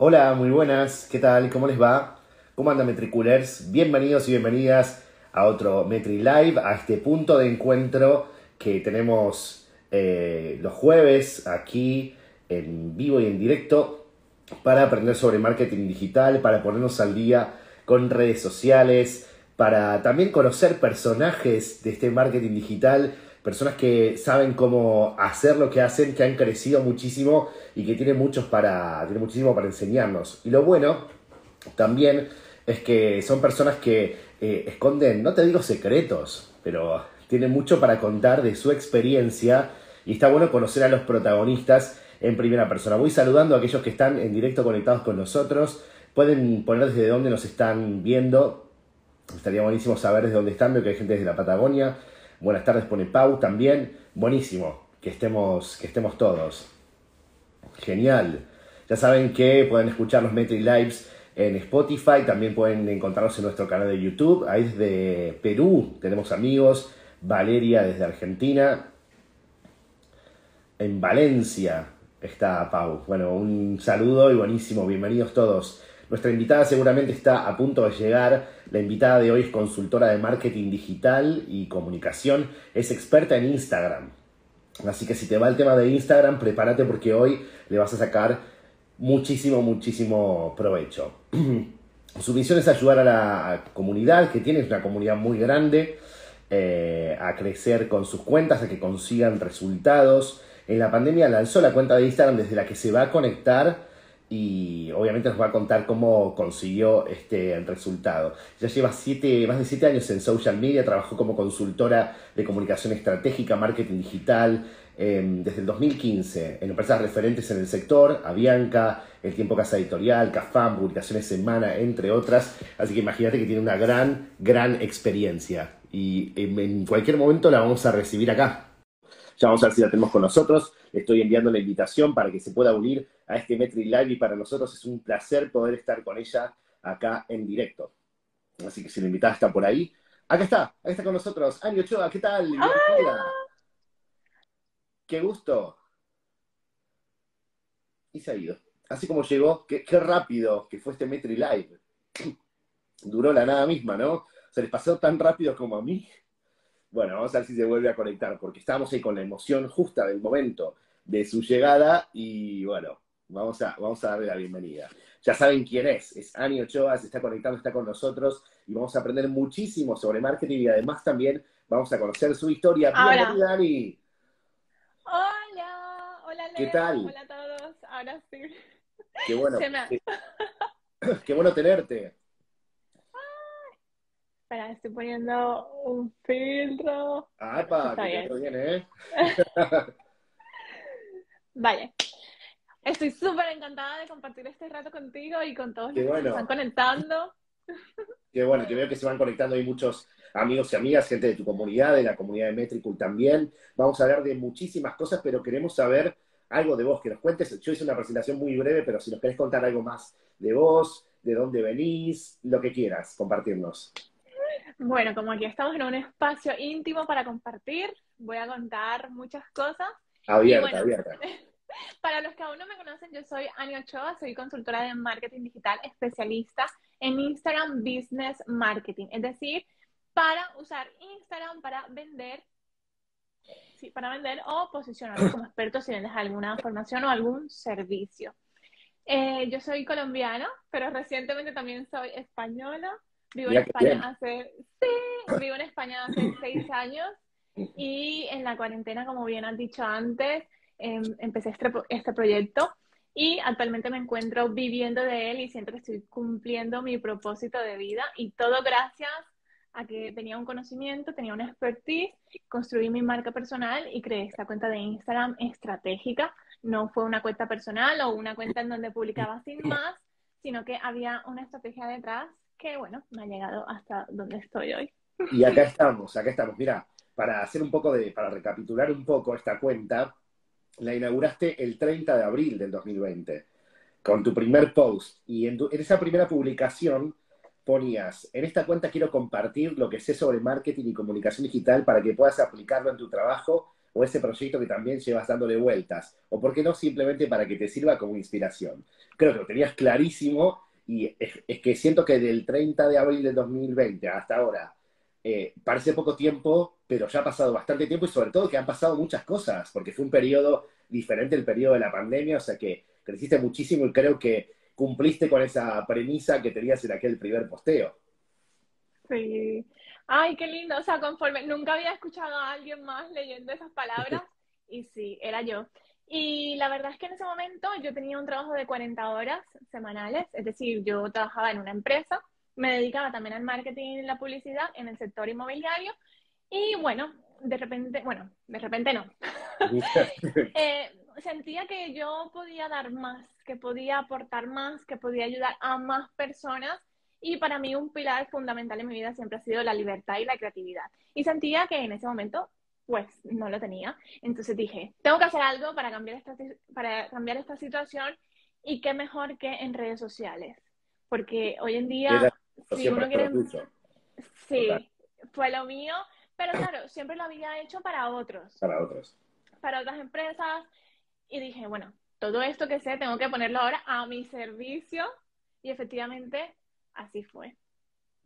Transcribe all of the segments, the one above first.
Hola, muy buenas, ¿qué tal? ¿Cómo les va? ¿Cómo andan Metriculers? Bienvenidos y bienvenidas a otro Metri Live, a este punto de encuentro que tenemos eh, los jueves aquí en vivo y en directo para aprender sobre marketing digital, para ponernos al día con redes sociales, para también conocer personajes de este marketing digital personas que saben cómo hacer lo que hacen, que han crecido muchísimo y que tienen, muchos para, muchísimo para enseñarnos. Y lo bueno también es que son personas que eh, esconden, no te digo secretos, pero tienen mucho para contar de su experiencia y está bueno conocer a los protagonistas en primera persona. Voy saludando a aquellos que están en directo conectados con nosotros. Pueden poner desde dónde nos están viendo. Estaría buenísimo saber desde dónde están. Veo que hay gente desde la Patagonia, Buenas tardes, pone Pau también. Buenísimo, que estemos, que estemos todos. Genial. Ya saben que pueden escuchar los Metri Lives en Spotify, también pueden encontrarlos en nuestro canal de YouTube. Ahí desde Perú tenemos amigos. Valeria desde Argentina. En Valencia está Pau. Bueno, un saludo y buenísimo. Bienvenidos todos. Nuestra invitada seguramente está a punto de llegar. La invitada de hoy es consultora de marketing digital y comunicación. Es experta en Instagram. Así que si te va el tema de Instagram, prepárate porque hoy le vas a sacar muchísimo, muchísimo provecho. Su misión es ayudar a la comunidad, que tiene una comunidad muy grande, eh, a crecer con sus cuentas, a que consigan resultados. En la pandemia lanzó la cuenta de Instagram desde la que se va a conectar y obviamente nos va a contar cómo consiguió este resultado. Ya lleva siete, más de siete años en social media, trabajó como consultora de comunicación estratégica, marketing digital, em, desde el 2015 en empresas referentes en el sector, Avianca, El Tiempo Casa Editorial, Cafam, Publicaciones Semana, entre otras. Así que imagínate que tiene una gran, gran experiencia. Y em, en cualquier momento la vamos a recibir acá. Ya vamos a ver si la tenemos con nosotros. Le estoy enviando la invitación para que se pueda unir a este Metri Live y para nosotros es un placer poder estar con ella acá en directo. Así que si la invitada está por ahí, acá está, acá está con nosotros. Ani Ochoa, ¿qué tal? Bienvenida. Qué gusto. Y se ha ido. Así como llegó, qué, qué rápido que fue este Metri Live. Duró la nada misma, ¿no? Se les pasó tan rápido como a mí. Bueno, vamos a ver si se vuelve a conectar, porque estamos ahí con la emoción justa del momento de su llegada y bueno, vamos a, vamos a darle la bienvenida. Ya saben quién es, es Ani Ochoa, se está conectando, está con nosotros y vamos a aprender muchísimo sobre marketing y además también vamos a conocer su historia. Bienvenida, Ani. Hola, hola Leo. ¿Qué tal? Hola a todos, ahora sí. Qué bueno. Se me- Qué, qué bueno tenerte. Espera, estoy poniendo un filtro. Ah, epa, Está que bien. bien, ¿eh? Vale. Estoy súper encantada de compartir este rato contigo y con todos Qué los que se están conectando. Qué bueno, que veo que se van conectando ahí muchos amigos y amigas, gente de tu comunidad, de la comunidad de Metricool también. Vamos a hablar de muchísimas cosas, pero queremos saber algo de vos, que nos cuentes. Yo hice una presentación muy breve, pero si nos querés contar algo más de vos, de dónde venís, lo que quieras, compartirnos. Bueno, como aquí estamos en un espacio íntimo para compartir, voy a contar muchas cosas. Abierta, bueno, abierta. Para los que aún no me conocen, yo soy Ani Ochoa, soy consultora de marketing digital especialista en Instagram Business Marketing, es decir, para usar Instagram para vender, sí, para vender o posicionarte como experto si vendes alguna formación o algún servicio. Eh, yo soy colombiana, pero recientemente también soy española. Vivo Mira en España bien. hace, sí, vivo en España hace seis años y en la cuarentena, como bien has dicho antes, em, empecé este, este proyecto y actualmente me encuentro viviendo de él y siento que estoy cumpliendo mi propósito de vida y todo gracias a que tenía un conocimiento, tenía una expertise, construí mi marca personal y creé esta cuenta de Instagram estratégica. No fue una cuenta personal o una cuenta en donde publicaba sin más, sino que había una estrategia detrás que, bueno, me ha llegado hasta donde estoy hoy. Y acá estamos, acá estamos. Mira, para hacer un poco de, para recapitular un poco esta cuenta, la inauguraste el 30 de abril del 2020, con tu primer post. Y en, tu- en esa primera publicación ponías, en esta cuenta quiero compartir lo que sé sobre marketing y comunicación digital para que puedas aplicarlo en tu trabajo o ese proyecto que también llevas dándole vueltas, o por qué no simplemente para que te sirva como inspiración. Creo que lo tenías clarísimo y es, que siento que del 30 de abril de 2020 hasta ahora eh, parece poco tiempo, pero ya ha pasado bastante tiempo y sobre todo que han pasado muchas cosas, porque fue un periodo diferente el periodo de la pandemia, o sea que creciste muchísimo y creo que cumpliste con esa premisa que tenías en aquel primer posteo. Sí. Ay, qué lindo. O sea, conforme nunca había escuchado a alguien más leyendo esas palabras y sí, era yo. Y la verdad es que en ese momento yo tenía un trabajo de 40 horas semanales, es decir, yo trabajaba en una empresa, me dedicaba también al marketing y la publicidad en el sector inmobiliario y bueno, de repente, bueno, de repente no. eh, sentía que yo podía dar más, que podía aportar más, que podía ayudar a más personas. Y para mí un pilar fundamental en mi vida siempre ha sido la libertad y la creatividad. Y sentía que en ese momento, pues, no lo tenía. Entonces dije, tengo que hacer algo para cambiar esta, para cambiar esta situación. Y qué mejor que en redes sociales. Porque hoy en día, si uno quiere... Sí, fue lo mío. Pero claro, siempre lo había hecho para otros. Para otros. Para otras empresas. Y dije, bueno, todo esto que sé tengo que ponerlo ahora a mi servicio. Y efectivamente, así fue.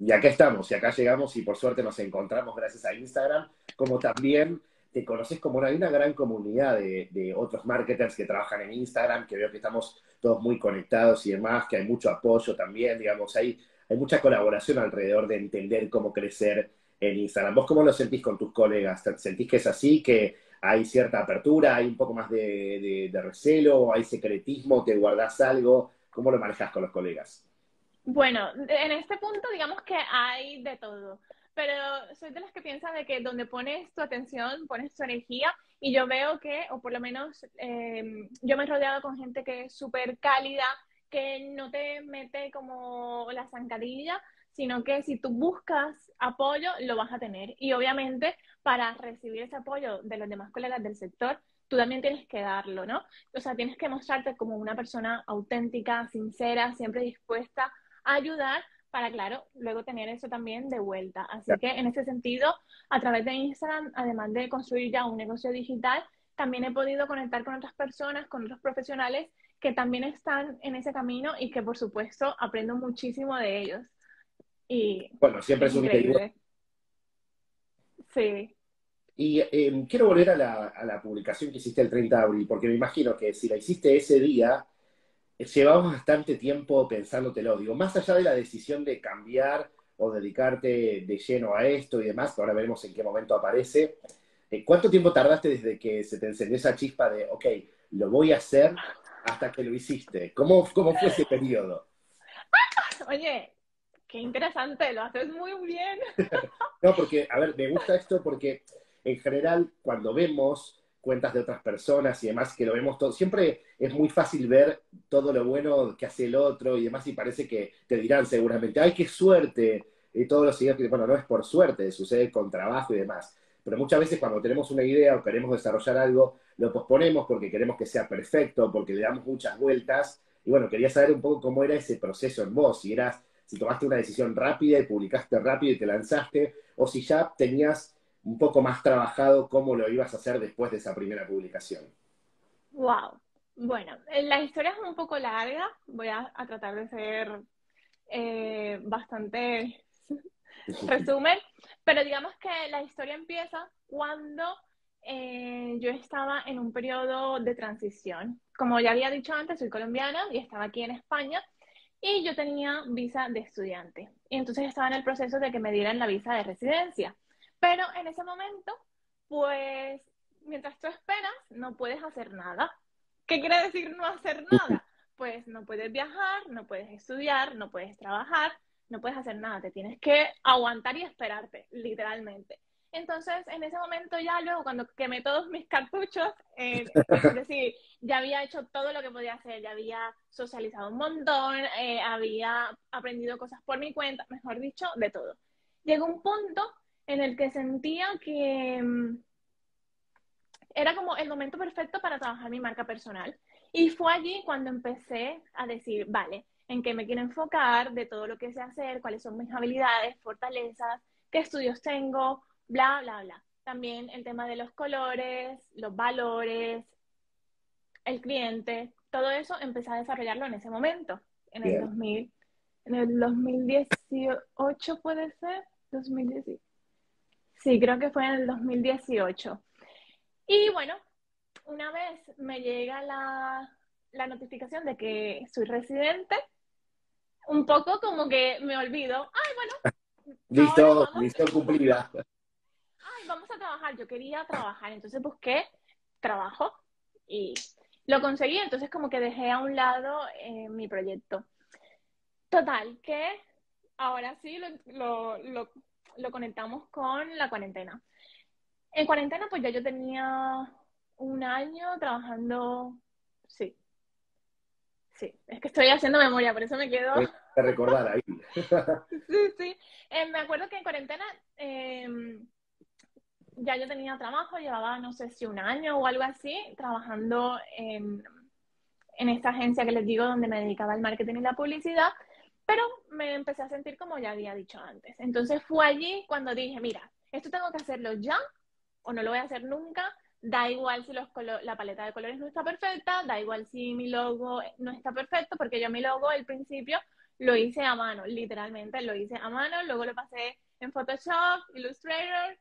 Y acá estamos, y acá llegamos y por suerte nos encontramos gracias a Instagram, como también te conoces como una, hay una gran comunidad de, de, otros marketers que trabajan en Instagram, que veo que estamos todos muy conectados y demás, que hay mucho apoyo también, digamos, hay, mucha colaboración alrededor de entender cómo crecer en Instagram. ¿Vos cómo lo sentís con tus colegas? ¿Sentís que es así, que hay cierta apertura, hay un poco más de, recelo, hay secretismo, te guardás algo? ¿Cómo lo manejas con los colegas? Bueno, en este punto digamos que hay de todo, pero soy de las que piensan de que donde pones tu atención, pones tu energía y yo veo que, o por lo menos em, yo me he rodeado con gente que es súper cálida, que no te mete como la zancadilla, sino que si tú buscas apoyo, lo vas a tener. Y obviamente, para recibir ese apoyo de los demás colegas del sector, tú también tienes que darlo, ¿no? O sea, tienes que mostrarte como una persona auténtica, sincera, siempre dispuesta a ayudar para, claro, luego tener eso también de vuelta. Así que en ese sentido, a través de Instagram, además de construir ya un negocio digital, también he podido conectar con otras personas, con otros profesionales que también están en ese camino y que, por supuesto, aprendo muchísimo de ellos bueno, siempre es, un increíble. Sí. Y em, quiero volver a la, publicación que hiciste el 30 de abril, porque me imagino que si la hiciste ese día, llevabas bastante tiempo pensándotelo. Digo, más allá de la decisión de cambiar o dedicarte de lleno a esto y demás, que ahora veremos en qué momento aparece, eh, ¿cuánto tiempo tardaste desde que se te encendió esa chispa de, ok, lo voy a hacer hasta que lo hiciste? ¿Cómo, cómo fue ese periodo? Oye, Qué interesante, lo haces muy bien. no, porque, a ver, me gusta esto porque en general cuando vemos cuentas de otras personas y demás, que lo vemos todo, siempre es muy fácil ver todo lo bueno que hace el otro y demás, y parece que te dirán seguramente, ay, qué suerte, y todos los seguidores, bueno, no es por suerte, sucede con trabajo y demás. Pero muchas veces cuando tenemos una idea o queremos desarrollar algo, lo posponemos porque queremos que sea perfecto, porque le damos muchas vueltas. Y bueno, quería saber un poco cómo era ese proceso en vos, si eras si tomaste una decisión rápida y publicaste rápido y te lanzaste, o si ya tenías un poco más trabajado cómo lo ibas a hacer después de esa primera publicación. Wow. Bueno, eh, la historia es un poco larga, voy a, tratar de ser eh, bastante resumen, pero digamos que la historia empieza cuando eh, yo estaba en un periodo de transición. Como ya había dicho antes, soy colombiana y estaba aquí en España y yo tenía visa de estudiante. Y entonces estaba en el proceso de que me dieran la visa de residencia. Pero en ese momento, pues, mientras tú esperas, no puedes hacer nada. ¿Qué quiere decir no hacer nada? Pues no puedes viajar, no puedes estudiar, no puedes trabajar, no puedes hacer nada. Te tienes que aguantar y esperarte, literalmente. Entonces, en ese momento ya luego, cuando quemé todos mis cartuchos, eh, es decir, ya había hecho todo lo que podía hacer, ya había socializado un montón, eh, había aprendido cosas por mi cuenta, mejor dicho, de todo. Llegó un punto en el que sentía que mm, era como el momento perfecto para trabajar mi marca personal. Y fue allí cuando empecé a decir, vale, en qué me quiero enfocar, de todo lo que sé hacer, cuáles son mis habilidades, fortalezas, qué estudios tengo, bla, bla, bla. también el tema de los colores, los valores, el cliente, todo eso empecé a desarrollarlo en ese momento, en el 2000, en el 2018 puede ser, 2018. Sí, creo que fue en el 2018. Y bueno, una vez me llega la, la notificación de que soy residente, un poco como que me olvido, ay, bueno. listo, listo, cumplida. Ay, vamos a trabajar, yo quería trabajar, entonces busqué trabajo y lo conseguí, entonces como que dejé a un lado eh, mi proyecto. Total, que ahora sí lo, lo, lo, conectamos con la cuarentena. En cuarentena, pues ya yo tenía un año trabajando, sí. Sí, es que estoy haciendo memoria, por eso me quedo. De recordar ahí. sí, sí. Eh, me acuerdo que en cuarentena em, ya yo tenía trabajo, llevaba no sé si un año o algo así, trabajando en, en esta agencia que les digo donde me dedicaba al marketing y la publicidad, pero me empecé a sentir como ya había dicho antes. Entonces fue allí cuando dije, mira, esto tengo que hacerlo ya o no lo voy a hacer nunca, da igual si los la paleta de colores no está perfecta, da igual si mi logo no está perfecto, porque yo mi logo al principio lo hice a mano, literalmente lo hice a mano, luego lo pasé en Photoshop, Illustrator,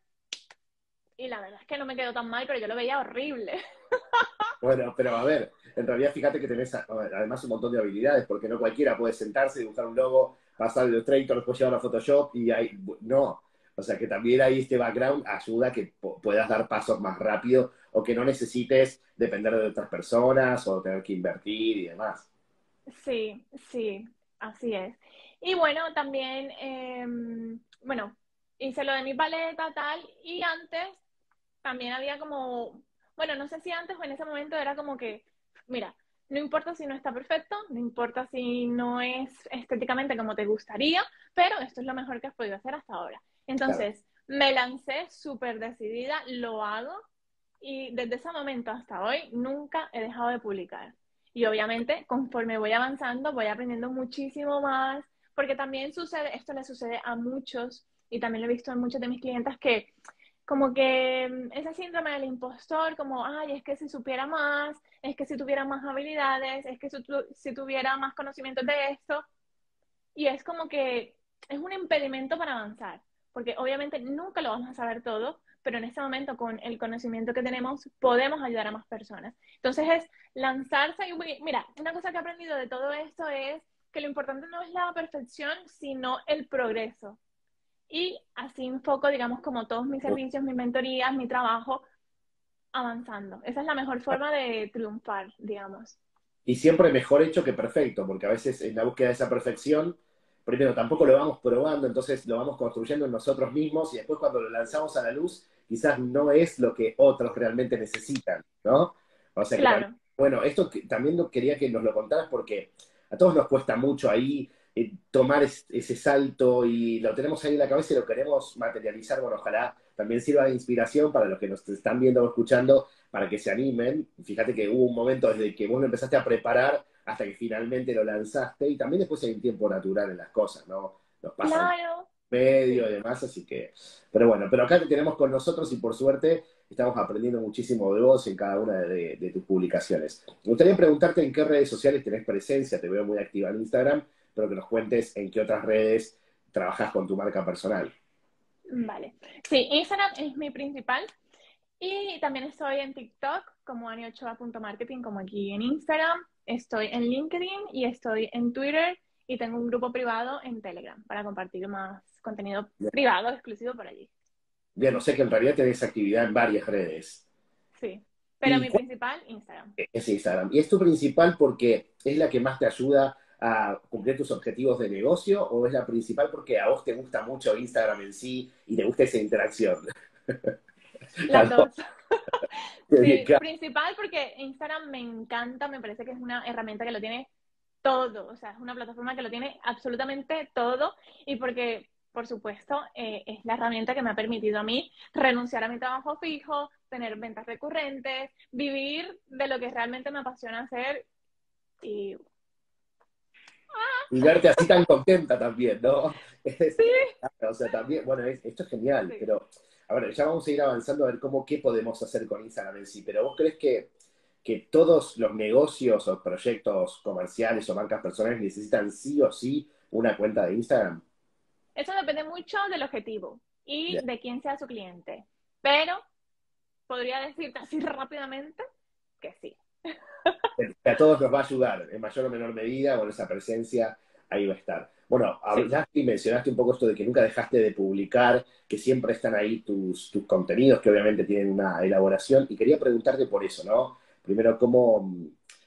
y la verdad es que no me quedó tan mal, pero yo lo veía horrible. Bueno, pero a ver, en realidad fíjate que tenés además un montón de habilidades, porque no cualquiera puede sentarse, dibujar un logo, pasar el Illustrator, después llevar a Photoshop y ahí, no. O sea que también ahí este background ayuda a que puedas dar pasos más rápido o que no necesites depender de otras personas o tener que invertir y demás. Sí, sí, así es. Y bueno, también, em, bueno, hice lo de mi paleta, tal, y antes también había como, bueno, no sé si antes o en ese momento era como que, mira, no importa si no está perfecto, no importa si no es estéticamente como te gustaría, pero esto es lo mejor que has podido hacer hasta ahora. Entonces, me lancé súper decidida, lo hago, y desde ese momento hasta hoy nunca he dejado de publicar. Y obviamente, conforme voy avanzando, voy aprendiendo muchísimo más, porque también sucede, esto le sucede a muchos, y también lo he visto en muchos de mis clientes que como que mm, ese síndrome del impostor, como, ay, es que si supiera más, es que si tuviera más habilidades, es que si, si tuviera más conocimiento de esto, y es como que es un impedimento para avanzar, porque obviamente nunca lo vamos a saber todo, pero en este momento con el conocimiento que tenemos podemos ayudar a más personas. Entonces es lanzarse y mira, una cosa que he aprendido de todo esto es que lo importante no es la perfección, sino el progreso. Y así enfoco, digamos, como todos mis servicios, mis mentorías, mi trabajo, avanzando. Esa es la mejor forma de triunfar, digamos. Y siempre mejor hecho que perfecto, porque a veces en la búsqueda de esa perfección, primero tampoco lo vamos probando, entonces lo vamos construyendo en nosotros mismos y después cuando lo lanzamos a la luz, quizás no es lo que otros realmente necesitan, ¿no? O sea, claro. bueno, esto también quería que nos lo contaras porque a todos nos cuesta mucho ahí eh, tomar ese salto y lo tenemos ahí en la cabeza y lo queremos materializar. Bueno, ojalá también sirva de inspiración para los que nos están viendo o escuchando, para que se animen. Fíjate que hubo un momento desde que vos lo empezaste a preparar hasta que finalmente lo lanzaste y también después hay un tiempo natural en las cosas, ¿no? Nos pasa medio y demás, así que, pero bueno, pero acá te tenemos con nosotros y por suerte estamos aprendiendo muchísimo de vos en cada una de, de tus publicaciones. Me gustaría preguntarte en qué redes sociales tenés presencia, te veo muy activa en Instagram, pero que nos cuentes en qué otras redes trabajas con tu marca personal. Vale. Sí, Instagram es mi principal. Y también estoy en TikTok como aniochoa.marketing, como aquí en Instagram. Estoy en LinkedIn y estoy en Twitter y tengo un grupo privado en Telegram para compartir más contenido privado exclusivo por allí. Bien, o sea que en realidad tenés actividad en varias redes. Sí, pero mi principal, Instagram. Es Instagram. Y es tu principal porque es la que más te ayuda a cumplir tus objetivos de negocio o es la principal porque a vos te gusta mucho Instagram en sí y te gusta esa interacción? Las dos. sí, principal porque Instagram me encanta, me parece que es una herramienta que lo tiene todo, o sea, es una plataforma que lo tiene absolutamente todo y porque, por supuesto, eh, es la herramienta que me ha permitido a mí renunciar a mi trabajo fijo, tener ventas recurrentes, vivir de lo que realmente me apasiona hacer y y verte así tan contenta también, ¿no? Sí. o sea, también, bueno, esto es genial, pero a ver, ya vamos a ir avanzando a ver cómo, qué podemos hacer con Instagram en sí, pero vos crees que, que todos los negocios o proyectos comerciales o marcas personales necesitan sí o sí una cuenta de Instagram? Eso depende mucho del objetivo y de quién sea su cliente, pero podría decirte así rápidamente que sí. A todos nos va a ayudar, en mayor o menor medida, con esa presencia ahí va a estar. Bueno, hablaste y mencionaste un poco esto de que nunca dejaste de publicar, que siempre están ahí tus, tus contenidos, que obviamente tienen una elaboración, y quería preguntarte por eso, ¿no? Primero, ¿cómo,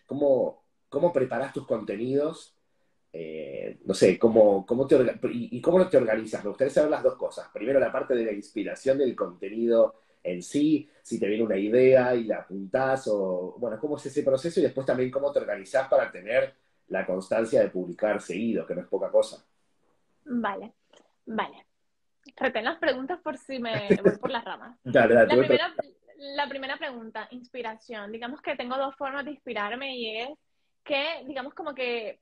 cómo, cómo preparas tus contenidos? Eh, no sé, ¿cómo, cómo te, y, y, cómo te organizas? Me gustaría saber las dos cosas. Primero, la parte de la inspiración del contenido en sí, si te viene una idea y la apuntás, o bueno, cómo es ese proceso, y después también cómo te organizás para tener la constancia de publicar seguido, que no es poca cosa. Vale, vale. Retén las preguntas por si me voy por las ramas. Dale, dale, la, primera, la primera pregunta, inspiración. Digamos que tengo dos formas de inspirarme y es que, digamos como que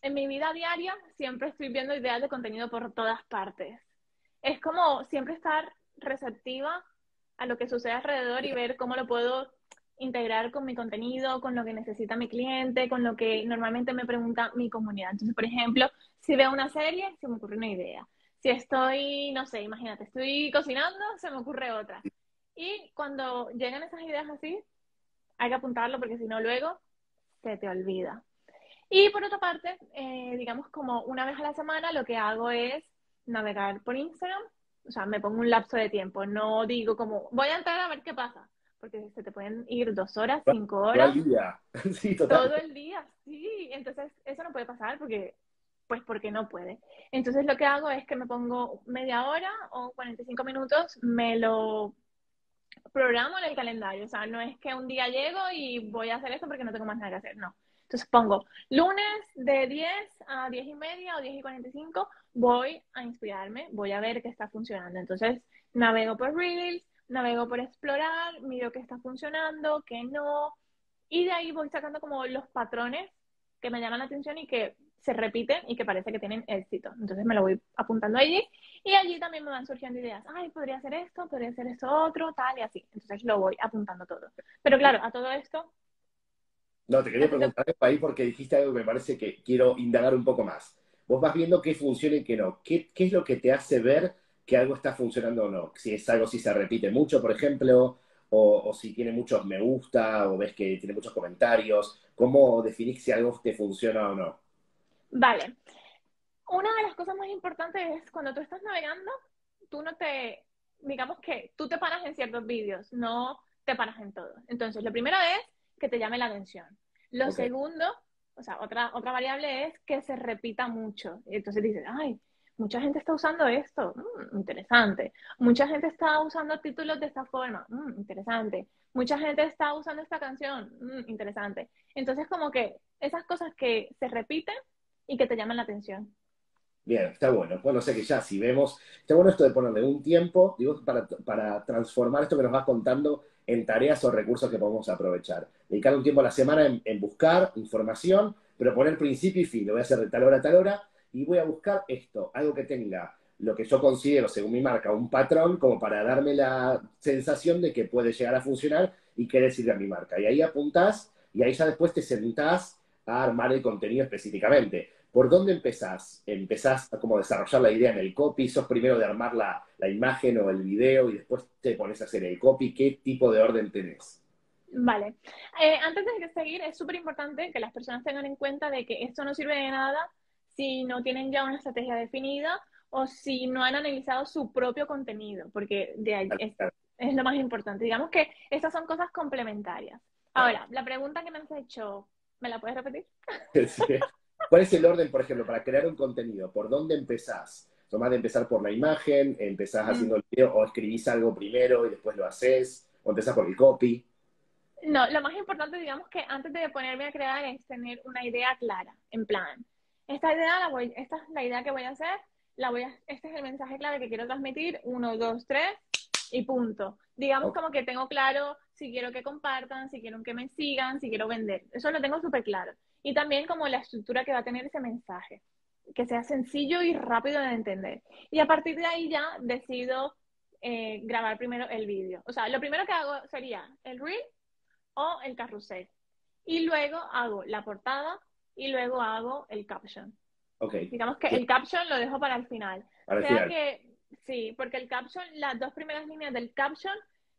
en mi vida diaria siempre estoy viendo ideas de contenido por todas partes. Es como siempre estar receptiva a lo que sucede alrededor y ver cómo lo puedo integrar con mi contenido, con lo que necesita mi cliente, con lo que normalmente me pregunta mi comunidad. Entonces, por ejemplo, si veo una serie, se me ocurre una idea. Si estoy, no sé, imagínate, estoy cocinando, se me ocurre otra. Y cuando llegan esas ideas así, hay que apuntarlo porque si no luego se te olvida. Y por otra parte, eh, digamos como una vez a la semana lo que hago es navegar por Instagram, o sea, me pongo un lapso de tiempo, no digo como voy a entrar a ver qué pasa, porque se te pueden ir dos horas, cinco horas. Todo el día, sí, total. Todo el día, sí. Entonces, eso no puede pasar porque, pues porque no puede. Entonces, lo que hago es que me pongo media hora o 45 minutos, me lo programo en el calendario. O sea, no es que un día llego y voy a hacer esto porque no tengo más nada que hacer, no. Entonces pongo lunes de 10 a 10 y media o 10 y 45, voy a inspirarme, voy a ver qué está funcionando. Entonces navego por Reels, navego por explorar, miro qué está funcionando, qué no, y de ahí voy sacando como los patrones que me llaman la atención y que se repiten y que parece que tienen éxito. Entonces me lo voy apuntando allí y allí también me van surgiendo ideas. Ay, podría hacer esto, podría hacer esto otro, tal y así. Entonces lo voy apuntando todo. Pero claro, a todo esto... No, te quería preguntar ahí porque dijiste algo que me parece que quiero indagar un poco más. Vos vas viendo qué funciona y qué no. ¿Qué, qué es lo que te hace ver que algo está funcionando o no. Si es algo si se repite mucho, por ejemplo, o, si tiene muchos me gusta, o ves que tiene muchos comentarios. ¿Cómo definís si algo te funciona o no? Vale. Una de las cosas más importantes es cuando tú estás navegando, tú no te, digamos que tú te paras en ciertos vídeos, no te paras en todo. Entonces, lo primero es que te llame la atención. Lo segundo, o sea, otra, otra variable es que se repita mucho. Entonces dices, ay, mucha gente está usando esto, mm, interesante. Mucha gente está usando títulos de esta forma, mm, interesante. Mucha gente está usando esta canción, mm, interesante. Entonces, como que esas cosas que se repiten y que te llaman la atención. Bien, está bueno. Bueno, sé que ya si vemos, está bueno esto de ponerle un tiempo, digo, para, para transformar esto que nos vas contando en tareas o recursos que podemos aprovechar. Dedicar un tiempo a la semana en, buscar información, pero poner principio y fin. Lo voy a hacer de tal hora a tal hora y voy a buscar esto, algo que tenga lo que yo considero, según mi marca, un patrón, como para darme la sensación de que puede llegar a funcionar y que decirle a mi marca. Y ahí apuntás y ahí ya después te sentás a armar el contenido específicamente. ¿Por dónde empezás? ¿Empezás a como desarrollar la idea en el copy? ¿Sos primero de armar la, la imagen o el video y después te pones a hacer el copy? ¿Qué tipo de orden tenés? Vale. Eh, antes de seguir, es súper importante que las personas tengan en cuenta de que esto no sirve de nada si no tienen ya una estrategia definida o si no han analizado su propio contenido, porque de ahí es, lo más importante. Digamos que estas son cosas complementarias. Ahora, la pregunta que me has hecho, ¿me la puedes repetir? ¿Cuál es el orden, por ejemplo, para crear un contenido? ¿Por dónde empezás? ¿Tomás de empezar por la imagen? ¿Empezás haciendo el video o escribís algo primero y después lo haces? ¿O empezás por el copy? No, lo más importante, digamos que antes de ponerme a crear es tener una idea clara, en plan, esta idea la voy, esta es la idea que voy a hacer, la voy a, este es el mensaje clave que quiero transmitir, uno, dos, tres, y punto. Digamos como que tengo claro si quiero que compartan, si quiero que me sigan, si quiero vender. Eso lo tengo súper claro. Y también como la estructura que va a tener ese mensaje, que sea sencillo y rápido de entender. Y a partir de ahí ya decido eh, grabar primero el vídeo. O sea, lo primero que hago sería el reel o el carrusel. Y luego hago la portada y luego hago el caption. Okay. Digamos que el caption lo dejo para el final. Para o sea final. que, sí, porque el caption, las dos primeras líneas del caption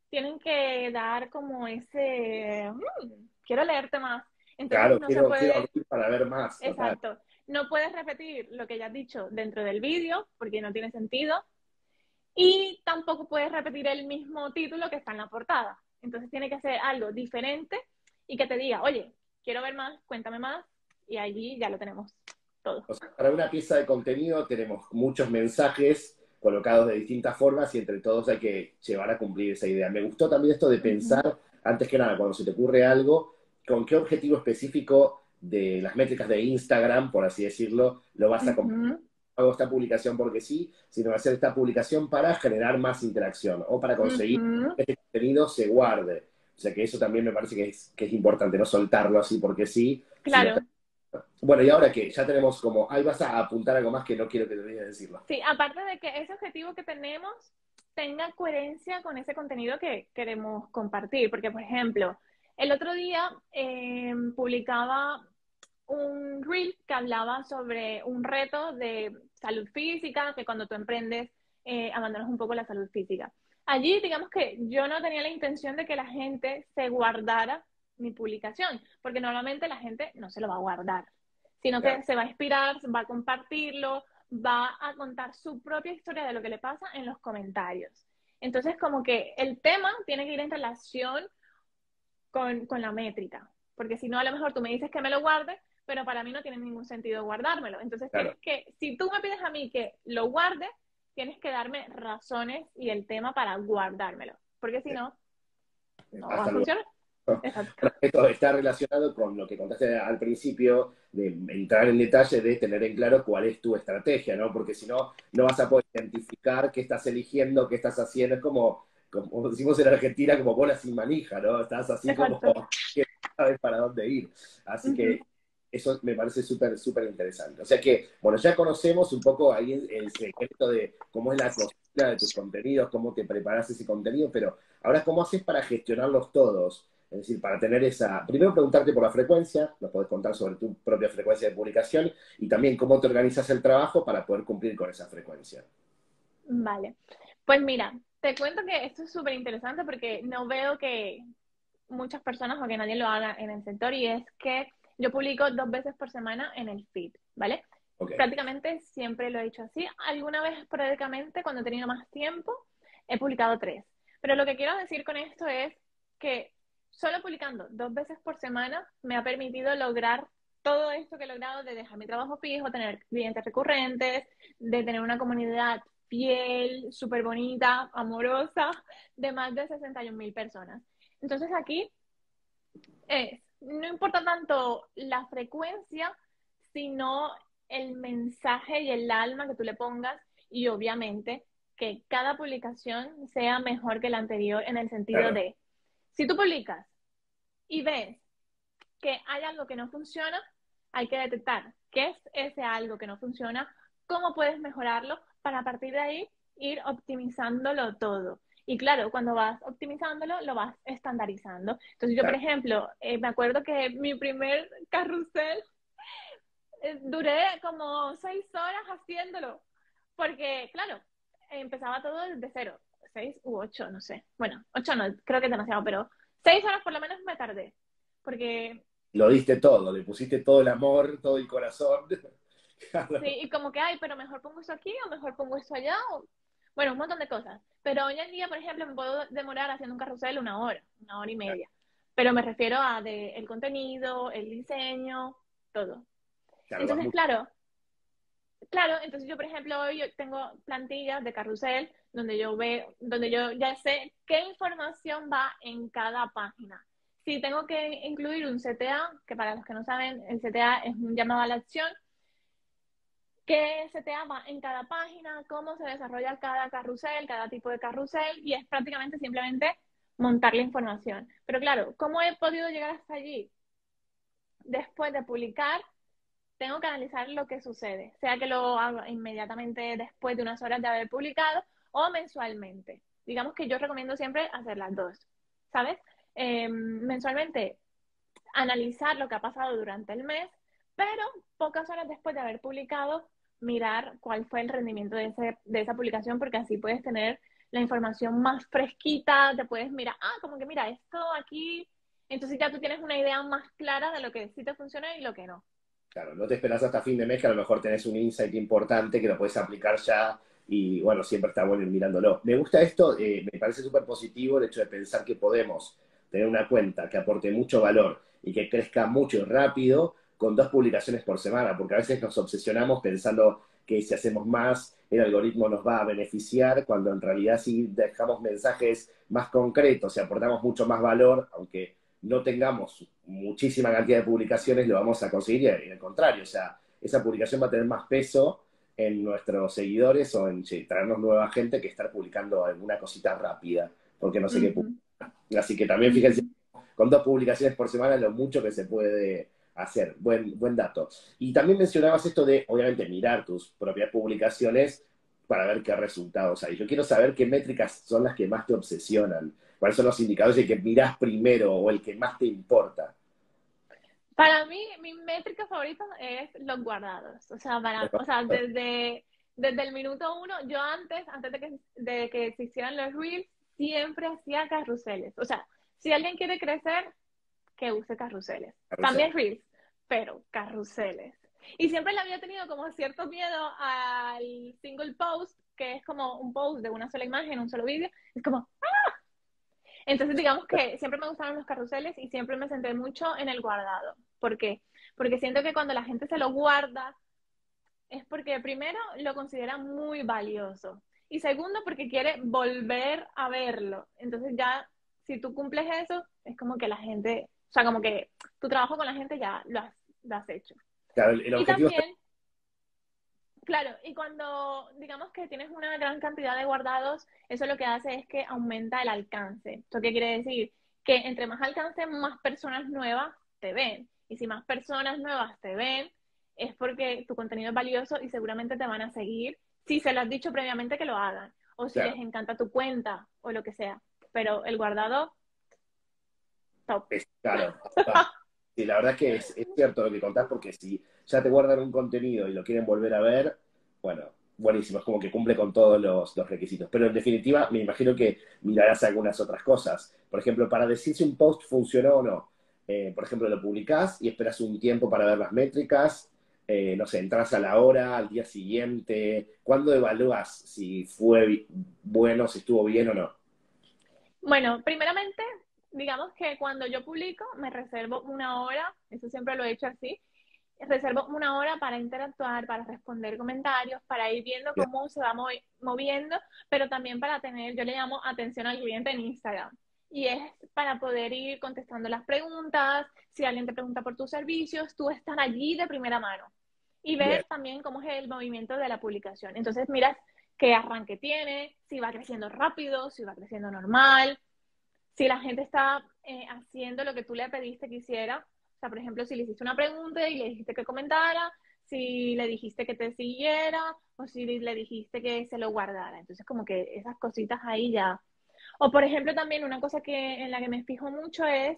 tienen que dar como ese, "Mm, quiero leerte más. Entonces Claro, no quiero, se puede, quiero ir para ver más. exacto, no puedes repetir lo que ya has dicho dentro del vídeo porque no tiene sentido y tampoco puedes repetir el mismo título que está en la portada. Entonces tiene que ser algo diferente y que te diga, oye, quiero ver más, cuéntame más y allí ya lo tenemos todo. O sea, para una pieza de contenido tenemos muchos mensajes colocados de distintas formas y entre todos hay que llevar a cumplir esa idea. Me gustó también esto de pensar, antes que nada, cuando se te ocurre algo, con qué objetivo específico de las métricas de Instagram, por así decirlo, lo vas a. Ujú, hago esta publicación porque sí, sino hacer esta publicación para generar más interacción o para conseguir que este contenido se guarde. O sea que eso también me parece que es, que es importante, no soltarlo así porque sí. Claro. sino- Bueno, y ahora que ya tenemos como, ahí vas a apuntar algo más que no quiero que te olvides de decirlo. Sí, aparte de que ese objetivo que tenemos tenga coherencia con ese contenido que queremos compartir. Porque, por ejemplo, el otro día eh, publicaba un reel que hablaba sobre un reto de salud física, que cuando tú emprendes eh, abandonas un poco la salud física. Allí, digamos que yo no tenía la intención de que la gente se guardara mi publicación, porque normalmente la gente no se lo va a guardar, sino que se va a inspirar, va a compartirlo, va a contar su propia historia de lo que le pasa en los comentarios. Entonces, como que el tema tiene que ir en relación con, con la métrica, porque si no, a lo mejor tú me dices que me lo guarde, pero para mí no tiene ningún sentido guardármelo. Entonces, Claro. tienes que, si tú me pides a mí que lo guarde, tienes que darme razones y el tema para guardármelo, porque si no, no va a funcionar. Esto está relacionado con lo que contaste al principio, de entrar en detalle, de tener en claro cuál es tu estrategia, ¿no? Porque si no, no vas a poder identificar qué estás eligiendo, qué estás haciendo. Es como, como decimos en Argentina, como bola sin manija, ¿no? Estás así como que no sabes para dónde ir. Así que eso me parece súper, súper interesante. O sea que, bueno, ya conocemos un poco ahí el, el secreto de cómo es la cocina de tus contenidos, cómo te preparas ese contenido, pero ahora, ¿cómo haces para gestionarlos todos? Es decir, para tener esa... Primero preguntarte por la frecuencia, nos podés contar sobre tu propia frecuencia de publicación y también cómo te organizas el trabajo para poder cumplir con esa frecuencia. Vale. Pues mira, te cuento que esto es súper interesante porque no veo que muchas personas o que nadie lo haga en el sector y es que yo publico dos veces por semana en el feed, ¿vale? Prácticamente siempre lo he hecho así. Alguna vez esporádicamente, cuando he tenido más tiempo, he publicado tres. Pero lo que quiero decir con esto es que solo publicando dos veces por semana me ha permitido lograr todo esto que he logrado de dejar mi trabajo fijo, tener clientes recurrentes, de tener una comunidad fiel, súper bonita, amorosa, de más de 61 mil personas. Entonces aquí es, no importa tanto la frecuencia, sino el mensaje y el alma que tú le pongas y obviamente que cada publicación sea mejor que la anterior en el sentido Claro. de, si tú publicas y ves que hay algo que no funciona, hay que detectar qué es ese algo que no funciona, cómo puedes mejorarlo para a partir de ahí ir optimizándolo todo. Y claro, cuando vas optimizándolo, lo vas estandarizando. Entonces yo, por ejemplo, eh, me acuerdo que mi primer carrusel eh, duré como seis horas haciéndolo, porque claro, empezaba todo desde cero, seis u ocho, no sé. Bueno, ocho no, creo que es demasiado, pero seis horas por lo menos me tardé, porque Lo diste todo, le pusiste todo el amor, todo el corazón. Claro. Sí, y como que, ay, pero mejor pongo esto aquí o mejor pongo esto allá. o- Bueno, un montón de cosas. Pero hoy en día, por ejemplo, me puedo demorar haciendo un carrusel una hora, una hora y media. Pero me refiero a de el contenido, el diseño, todo. Claro, Entonces, claro, claro, entonces yo, por ejemplo, hoy yo tengo plantillas de carrusel donde yo veo, donde yo ya sé qué información va en cada página. Si tengo que incluir un CTA, que para los que no saben, el CTA es un llamado a la acción, qué CTA va en cada página, cómo se desarrolla cada carrusel, cada tipo de carrusel, y es prácticamente simplemente montar la información. Pero claro, ¿cómo he podido llegar hasta allí? Después de publicar, tengo que analizar lo que sucede, sea que lo haga inmediatamente después de unas horas de haber publicado o mensualmente. digamos que yo recomiendo siempre hacer las dos, ¿sabes? Em, mensualmente analizar lo que ha pasado durante el mes, pero pocas horas después de haber publicado, mirar cuál fue el rendimiento de, ese, de esa publicación, porque así puedes tener la información más fresquita, te puedes mirar, ah, como que mira, esto aquí, entonces ya tú tienes una idea más clara de lo que sí te funciona y lo que no. Claro, no te esperas hasta fin de mes que a lo mejor tenés un insight importante que lo puedes aplicar ya y bueno, siempre está bueno ir mirándolo. Me gusta esto, eh, me parece súper positivo el hecho de pensar que podemos tener una cuenta que aporte mucho valor y que crezca mucho y rápido con dos publicaciones por semana, porque a veces nos obsesionamos pensando que si hacemos más, el algoritmo nos va a beneficiar, cuando en realidad si dejamos mensajes más concretos y aportamos mucho más valor, aunque no tengamos muchísima cantidad de publicaciones, lo vamos a conseguir y al contrario, o sea, esa publicación va a tener más peso en nuestros seguidores o en traernos nueva gente que estar publicando alguna cosita rápida, porque no sé qué publicar. Así que también fíjense, con dos publicaciones por semana lo mucho que se puede hacer. Buen, buen dato. Y también mencionabas esto de, obviamente, mirar tus propias publicaciones para ver qué resultados hay. Yo quiero saber qué métricas son las que más te obsesionan, cuáles son los indicadores que mirás primero o el que más te importa. Para mí, mi métrica favorita es los guardados. O sea, o sea desde, desde el minuto uno, yo antes, antes de que, de que existieran los reels, siempre hacía carruseles. O sea, si alguien quiere crecer, que use carruseles. También reels, pero carruseles. Y siempre le había tenido como cierto miedo al single post, que es como un post de una sola imagen, un solo vídeo. Es como, ¡ah! Entonces, digamos que siempre me gustaron los carruseles y siempre me centré mucho en el guardado. ¿Por qué? Porque siento que cuando la gente se lo guarda, es porque primero lo considera muy valioso. Y segundo, porque quiere volver a verlo. Entonces ya, si tú cumples eso, es como que la gente, o sea, como que tu trabajo con la gente ya lo has, lo has hecho. Claro, y también, claro, y cuando digamos que tienes una gran cantidad de guardados, eso lo que hace es que aumenta el alcance. ¿Esto qué quiere decir? Que entre más alcance, más personas nuevas te ven. Y si más personas nuevas te ven, es porque tu contenido es valioso y seguramente te van a seguir si se lo has dicho previamente que lo hagan. O si les encanta tu cuenta o lo que sea. Pero el guardado, top. claro. Sí, la verdad es que es, cierto lo que contás, porque si ya te guardan un contenido y lo quieren volver a ver, bueno, buenísimo, es como que cumple con todos los, requisitos. Pero en definitiva, me imagino que mirarás algunas otras cosas. Por ejemplo, para decir si un post funcionó o no. Eh, por ejemplo, lo publicás y esperas un tiempo para ver las métricas. Eh, no sé, entras a la hora, al día siguiente. ¿Cuándo evalúas si fue bueno, si estuvo bien o no? Bueno, primeramente digamos que cuando yo publico, me reservo una hora, eso siempre lo he hecho así, reservo una hora para interactuar, para responder comentarios, para ir viendo cómo se va moviendo, pero también para tener, yo le llamo atención al cliente en Instagram. Y es para poder ir contestando las preguntas, si alguien te pregunta por tus servicios, tú estás allí de primera mano. Y ver también cómo es el movimiento de la publicación. Entonces miras qué arranque tiene, si va creciendo rápido, si va creciendo normal, si la gente está eh, haciendo lo que tú le pediste que hiciera, o sea, por ejemplo, si le hiciste una pregunta y le dijiste que comentara, si le dijiste que te siguiera o si le dijiste que se lo guardara. Entonces, como que esas cositas ahí ya. O, por ejemplo, también una cosa que en la que me fijo mucho es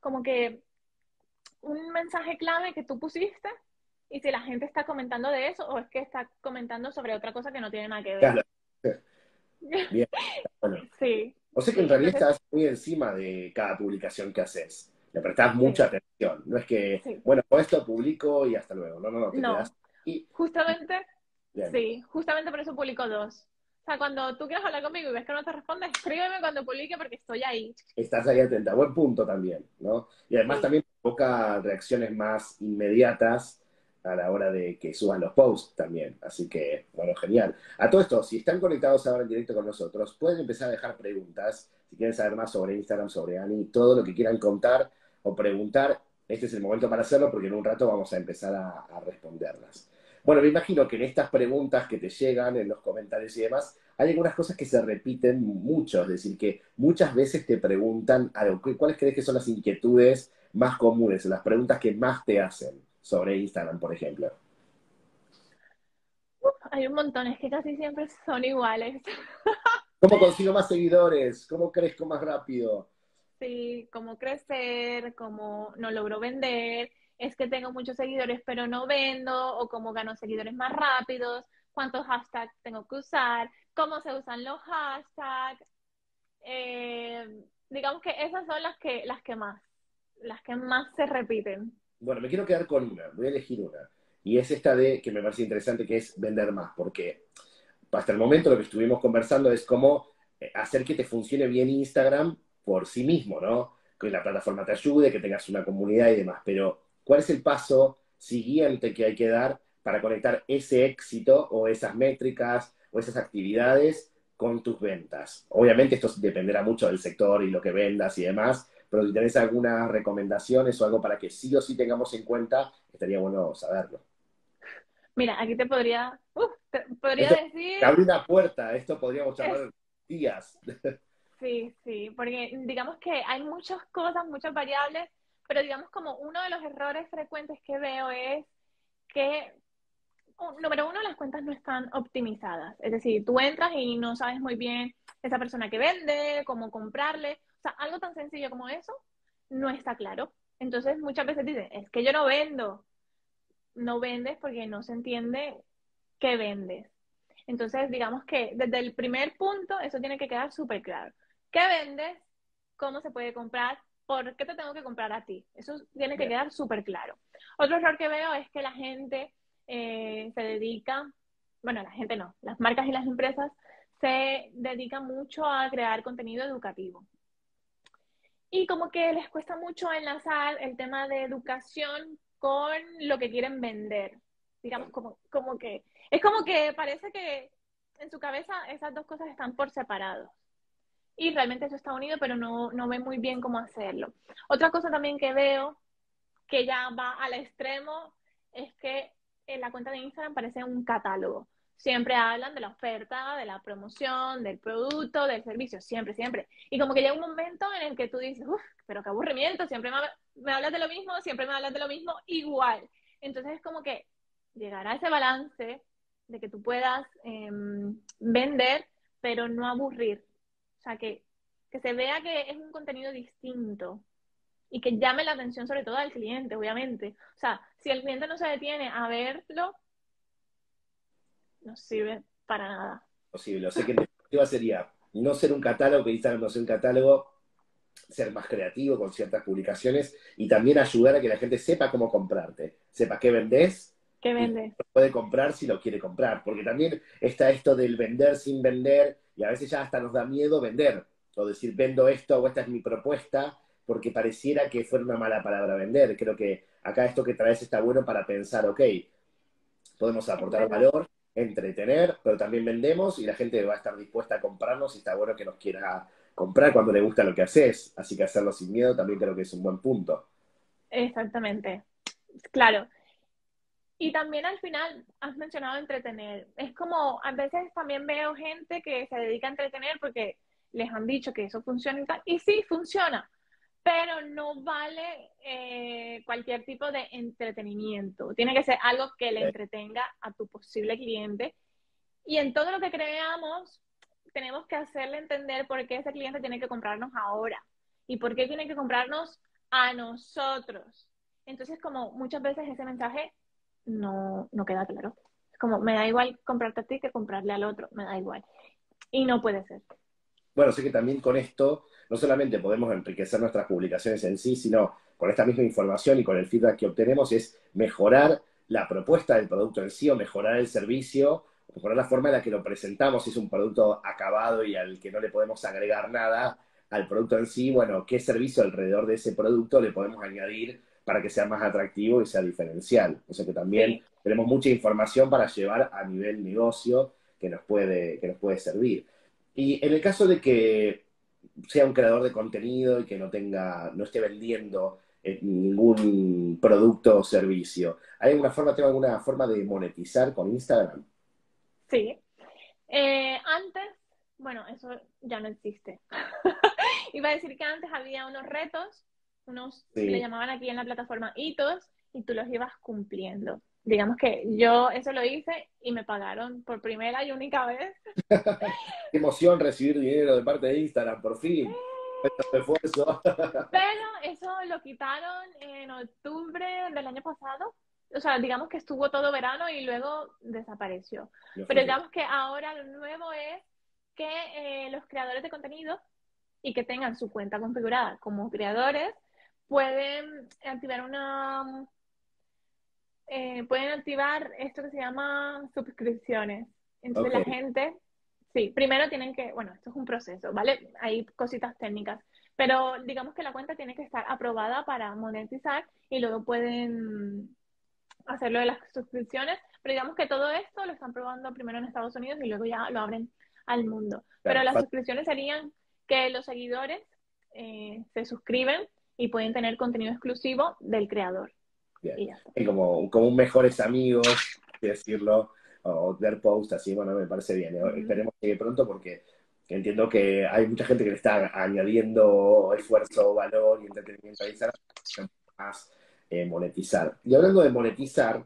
como que un mensaje clave que tú pusiste y si la gente está comentando de eso o es que está comentando sobre otra cosa que no tiene nada que ver. Claro. Bien. Sí. O sea que en realidad estás muy encima de cada publicación que haces. Le prestás mucha atención. No es que, bueno, bueno, esto publico y hasta luego. No, no, no. Te no. Y... Justamente, sí, justamente por eso publico dos. O sea, cuando tú quieras hablar conmigo y ves que no te responde, escríbeme cuando publique porque estoy ahí. Estás ahí atenta. Buen punto también, ¿no? Y además también provoca reacciones más inmediatas a la hora de que suban los posts también. Así que, bueno, genial. A todo esto, si están conectados ahora en directo con nosotros, pueden empezar a dejar preguntas. Si quieren saber más sobre Instagram, sobre Ani, todo lo que quieran contar o preguntar, este es el momento para hacerlo porque en un rato vamos a empezar a, responderlas. Bueno, me imagino que en estas preguntas que te llegan en los comentarios y demás, hay algunas cosas que se repiten mucho, es decir, que muchas veces te preguntan. ¿Cuáles crees que son las inquietudes más comunes, las preguntas que más te hacen? Sobre Instagram, por ejemplo? hay un montón, es que casi siempre son iguales. ¿Cómo consigo más seguidores? ¿Cómo crezco más rápido? Sí, cómo crecer, cómo no logro vender, es que tengo muchos seguidores pero no vendo, o cómo gano seguidores más rápidos, cuántos hashtags tengo que usar, cómo se usan los hashtags. Eh, digamos que esas son las que, las que más, las que más se repiten. Bueno, me quiero quedar con una, voy a elegir una. Y es esta de, que me parece interesante, que es vender más, porque hasta el momento lo que estuvimos conversando es cómo eh, hacer que te funcione bien Instagram por sí mismo, ¿no? Que la plataforma te ayude, que tengas una comunidad y demás. Pero, ¿cuál es el paso siguiente que hay que dar para conectar ese éxito o esas métricas o esas actividades con tus ventas? Obviamente esto dependerá mucho del sector y lo que vendas y demás, pero si tenés algunas recomendaciones o algo para que sí o sí tengamos en cuenta, estaría bueno saberlo. Mira, aquí te podría, podría decir... Te abre una puerta, esto podríamos llamar días. Sí, sí, porque digamos que hay muchas cosas, muchas variables, pero digamos como uno de los errores frecuentes que veo es que, número uno, las cuentas no están optimizadas. Es decir, tú entras y no sabes muy bien esa persona que vende, cómo comprarle. Sea, algo tan sencillo como eso no está claro. Entonces muchas veces dicen, es que yo no vendo. No vendes porque no se entiende qué vendes. Entonces, digamos que desde el primer punto eso tiene que quedar súper claro. ¿Qué vendes? ¿Cómo se puede comprar? ¿Por qué te tengo que comprar a ti? Eso tiene que quedar súper claro. Otro error que veo es que la gente eh, se dedica, bueno, la gente no, las marcas y las empresas se dedican mucho a crear contenido educativo. Y como que les cuesta mucho enlazar el tema de educación con lo que quieren vender. Digamos, como, como que es como que parece que en su cabeza esas dos cosas están por separado y realmente eso está unido, pero no, no ve muy bien cómo hacerlo. Otra cosa también que veo que ya va al extremo es que en la cuenta de Instagram parece un catálogo. Siempre hablan de la oferta, de la promoción, del producto, del servicio, siempre, siempre. Y como que llega un momento en el que tú dices, uff, pero qué aburrimiento, siempre me, hablas de lo mismo, siempre me hablas de lo mismo, igual. Entonces es como que llegar a ese balance de que tú puedas em, vender, pero no aburrir, sea, que, se vea que es un contenido distinto y que llame la atención sobre todo al cliente, obviamente. O sea, si el cliente no se detiene a verlo, no sirve para nada. Posible. O sea que en definitiva sería no ser un catálogo, que Instagram no ser un catálogo, ser más creativo con ciertas publicaciones y también ayudar a que la gente sepa cómo comprarte, sepa qué vendés. ¿Qué vendes? Puede comprar si lo quiere comprar, porque también está esto del vender sin vender y a veces ya hasta nos da miedo vender, o decir, vendo esto o esta es mi propuesta, porque pareciera que fuera una mala palabra vender. Creo que acá esto que traes está bueno para pensar, ok, podemos aportar valor, entretener, pero también vendemos y la gente va a estar dispuesta a comprarnos y está bueno que nos quiera comprar cuando le gusta lo que haces. Así que hacerlo sin miedo también creo que es un buen punto. Exactamente. Claro. Y también al final has mencionado entretener. Es como, a veces también veo gente que se dedica a entretener porque les han dicho que eso funciona y tal. Y sí, funciona, pero no vale eh, cualquier tipo de entretenimiento. Tiene que ser algo que le entretenga a tu posible cliente. Y en todo lo que creamos, tenemos que hacerle entender por qué ese cliente tiene que comprarnos ahora y por qué tiene que comprarnos a nosotros. Entonces, como muchas veces ese mensaje no, no queda claro. Es como, me da igual comprarte a ti que comprarle al otro, me da igual. Y no puede ser. Bueno, sé que también con esto no solamente podemos enriquecer nuestras publicaciones en sí, sino con esta misma información y con el feedback que obtenemos es mejorar la propuesta del producto en sí o mejorar el servicio, mejorar la forma en la que lo presentamos, si es un producto acabado y al que no le podemos agregar nada al producto en sí, bueno, qué servicio alrededor de ese producto le podemos añadir para que sea más atractivo y sea diferencial. O sea que también tenemos mucha información para llevar a nivel negocio que nos puede, que nos puede servir. Y en el caso de que sea un creador de contenido y que no tenga, no esté vendiendo eh, ningún producto o servicio, ¿hay alguna forma, tengo alguna forma de monetizar con Instagram? Sí. Eh, antes, bueno, eso ya no existe. Iba a decir que antes había unos retos unos, le llamaban aquí en la plataforma hitos, y tú los ibas cumpliendo. digamos que yo eso lo hice y me pagaron por primera y única vez. Emoción recibir dinero de parte de Instagram, por fin. esfuerzo. Pero eso lo quitaron en octubre del año pasado. O sea, digamos que estuvo todo verano y luego desapareció. Pero digamos que ahora lo nuevo es que eh, los creadores de contenido y que tengan su cuenta configurada como creadores pueden activar una eh, pueden activar esto que se llama suscripciones. Entonces la gente, sí, primero tienen que, bueno, esto es un proceso, ¿vale? Hay cositas técnicas, pero digamos que la cuenta tiene que estar aprobada para monetizar y luego pueden hacerlo de las suscripciones, pero digamos que todo esto lo están probando primero en Estados Unidos y luego ya lo abren al mundo. pero las suscripciones serían que los seguidores eh, se suscriben y pueden tener contenido exclusivo del creador. Y como, como un mejores amigos, decirlo, o ver post así, bueno, me parece bien. Esperemos que pronto porque entiendo que hay mucha gente que le está añadiendo esfuerzo, valor y entretenimiento a Instagram, más eh, monetizar. Y hablando de monetizar,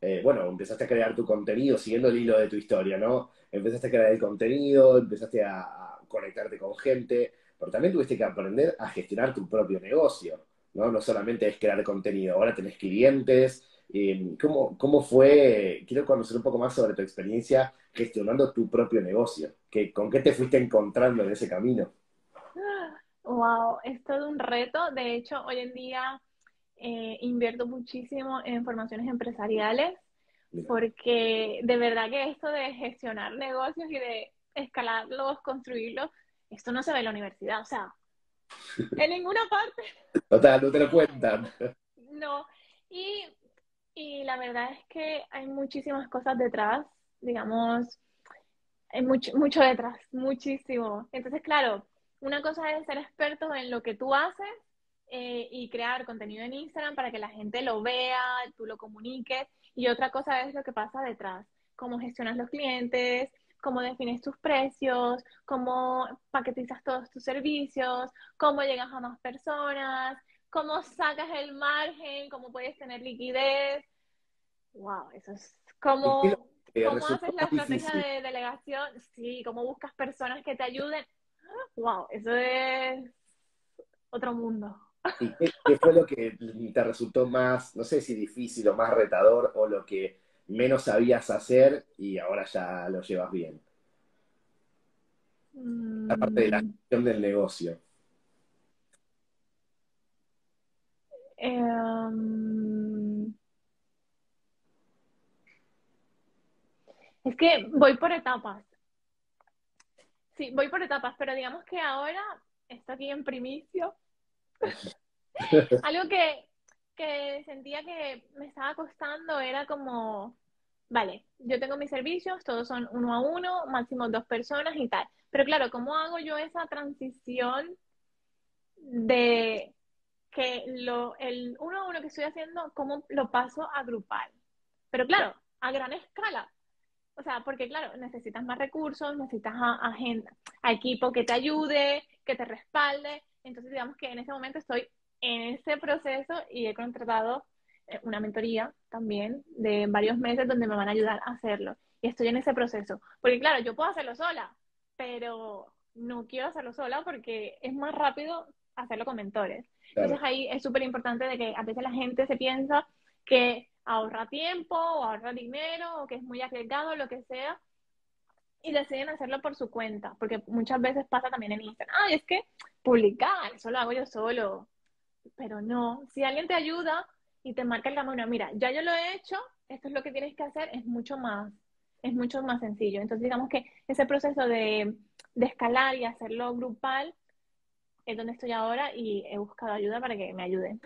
eh, bueno, empezaste a crear tu contenido siguiendo el hilo de tu historia, ¿no? Empezaste a crear el contenido, empezaste a conectarte con gente, pero también tuviste que aprender a gestionar tu propio negocio, ¿no? No solamente es crear contenido, ahora tenés clientes. Eh, ¿cómo, ¿Cómo fue? Quiero conocer un poco más sobre tu experiencia gestionando tu propio negocio. ¿Qué, ¿Con qué te fuiste encontrando en ese camino? Wow, es todo un reto. De hecho, hoy en día eh, invierto muchísimo en formaciones empresariales porque de verdad que esto de gestionar negocios y de escalarlos, construirlos, esto no se ve en la universidad, o sea, en ninguna parte. Total, no te lo cuentan. No, y, y la verdad es que hay muchísimas cosas detrás, digamos, hay mucho, mucho detrás, muchísimo. Entonces, claro, una cosa es ser experto en lo que tú haces eh, y crear contenido en Instagram para que la gente lo vea, tú lo comuniques, y otra cosa es lo que pasa detrás, cómo gestionas los clientes, cómo defines tus precios, cómo paquetizas todos tus servicios, cómo llegas a más personas, cómo sacas el margen, cómo puedes tener liquidez. Wow, eso es como cómo haces la estrategia de delegación, sí, cómo buscas personas que te ayuden. Wow, eso es otro mundo. ¿Y qué, fue lo que te resultó más, no sé si difícil o más retador o lo que menos sabías hacer y ahora ya lo llevas bien? La parte de la mm. gestión del negocio. Em, es que voy por etapas. Sí, voy por etapas, pero digamos que ahora está aquí en primicio. Algo que, que sentía que me estaba costando era como, vale, yo tengo mis servicios, todos son uno a uno, máximo dos personas y tal. Pero claro, ¿cómo hago yo esa transición de que lo, el uno a uno que estoy haciendo, cómo lo paso a grupal? Pero claro, a gran escala. O sea, porque claro, necesitas más recursos, necesitas a, a equipo que te ayude, que te respalde. Entonces, digamos que en ese momento estoy en ese proceso y he contratado eh, una mentoría también de varios meses donde me van a ayudar a hacerlo. Y estoy en ese proceso. Porque claro, yo puedo hacerlo sola, pero no quiero hacerlo sola porque es más rápido hacerlo con mentores. Entonces ahí es súper importante de que a veces la gente se piensa que ahorra tiempo o ahorra dinero o que es muy arriesgado, lo que sea, y deciden hacerlo por su cuenta, porque muchas veces pasa también en Instagram, ay, es que publicar, eso lo hago yo solo, pero no, si alguien te ayuda y te marca el camino, mira, ya yo lo he hecho, esto es lo que tienes que hacer, es mucho más, es mucho más sencillo. Entonces, digamos que ese proceso de, escalar y hacerlo grupal es donde estoy ahora y he buscado ayuda para que me ayuden.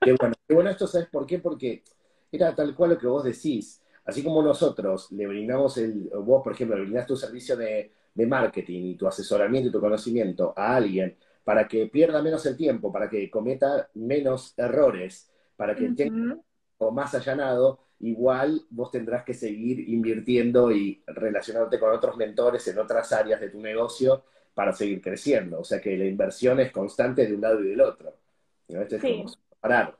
Qué bueno, qué bueno esto, ¿sabes por qué? Porque era tal cual lo que vos decís. Así como nosotros le brindamos el, vos por ejemplo, le brindás tu servicio de, de marketing y tu asesoramiento y tu conocimiento a alguien para que pierda menos el tiempo, para que cometa menos errores, para que tenga o más allanado, igual vos tendrás que seguir invirtiendo y relacionándote con otros mentores en otras áreas de tu negocio para seguir creciendo. O sea que la inversión es constante de un lado y del otro. sí. parar.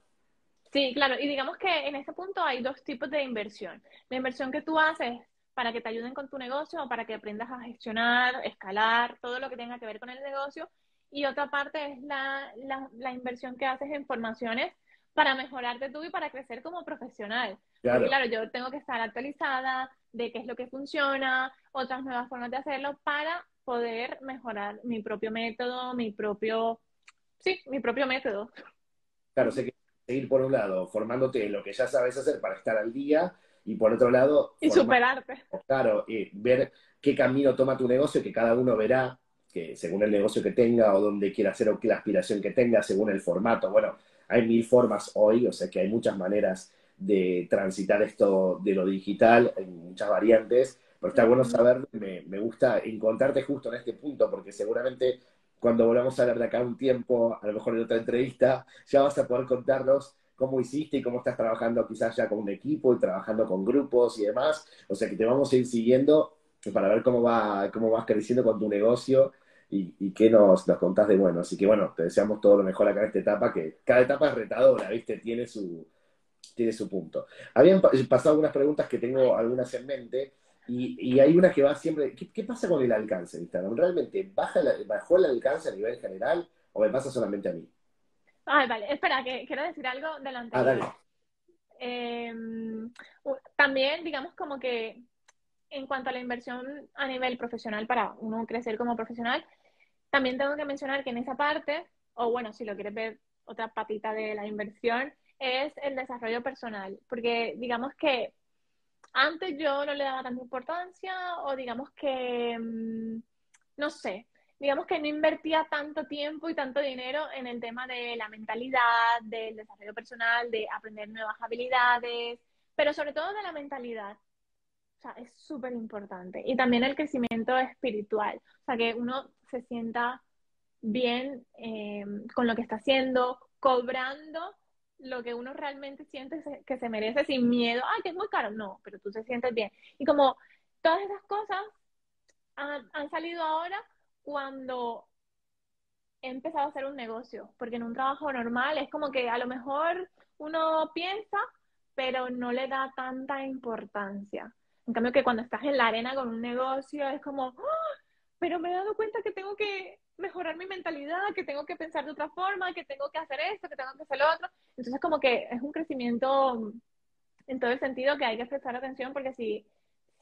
Sí, claro, y digamos que en ese punto hay dos tipos de inversión. La inversión que tú haces para que te ayuden con tu negocio o para que aprendas a gestionar, escalar, todo lo que tenga que ver con el negocio. Y otra parte es la, la, inversión que haces en formaciones para mejorarte tú y para crecer como profesional. Claro. Porque claro, yo tengo que estar actualizada de qué es lo que funciona, otras nuevas formas de hacerlo para poder mejorar mi propio método, mi propio, sí, mi propio método. Claro, sé que seguir por un lado formándote en lo que ya sabes hacer para estar al día y por otro lado... Y superarte. Claro, ver qué camino toma tu negocio, que cada uno verá que según el negocio que tenga o donde quiera hacer o qué la aspiración que tenga, según el formato. Bueno, hay mil formas hoy, o sea que hay muchas maneras de transitar esto de lo digital, hay muchas variantes, pero está bueno saber, me, me gusta encontrarte justo en este punto, porque seguramente cuando volvamos a hablar de acá un tiempo, a lo mejor en otra entrevista, ya vas a poder contarnos cómo hiciste y cómo estás trabajando quizás ya con un equipo y trabajando con grupos y demás. O sea que te vamos a ir siguiendo para ver cómo, va, cómo vas creciendo con tu negocio y, qué nos, nos contás de bueno. Así que bueno, te deseamos todo lo mejor acá en esta etapa, que cada etapa es retadora, ¿viste? Tiene su, tiene su punto. Habían pasado algunas preguntas que tengo algunas en mente. Y, hay una que va siempre. ¿Qué, pasa con el alcance de Instagram? ¿Realmente baja bajó el alcance a nivel general o me pasa solamente a mí? Ay, vale, espera, que quiero decir algo delante. Ah, dale. Em, también, digamos, como que en cuanto a la inversión a nivel profesional para uno crecer como profesional, también tengo que mencionar que en esa parte, o bueno, si lo quieres ver otra patita de la inversión, es el desarrollo personal, porque digamos que antes yo no le daba tanta importancia o digamos que, mm, no sé, digamos que no invertía tanto tiempo y tanto dinero en el tema de la mentalidad, del desarrollo personal, de aprender nuevas habilidades, pero sobre todo de la mentalidad. O sea, es súper importante. Y también el crecimiento espiritual. O sea, que uno se sienta bien eh, con lo que está haciendo, cobrando lo que uno realmente siente que se merece sin miedo, ay, que es muy caro, no, pero tú te sientes bien. Y como todas esas cosas han, salido ahora cuando he empezado a hacer un negocio, porque en un trabajo normal es como que a lo mejor uno piensa, pero no le da tanta importancia. En cambio que cuando estás en la arena con un negocio es como, ¡Ah! pero me he dado cuenta que tengo que mejorar mi mentalidad, que tengo que pensar de otra forma, que tengo que hacer esto, que tengo que hacer lo otro. Entonces como que es un crecimiento en todo el sentido que hay que prestar atención porque si,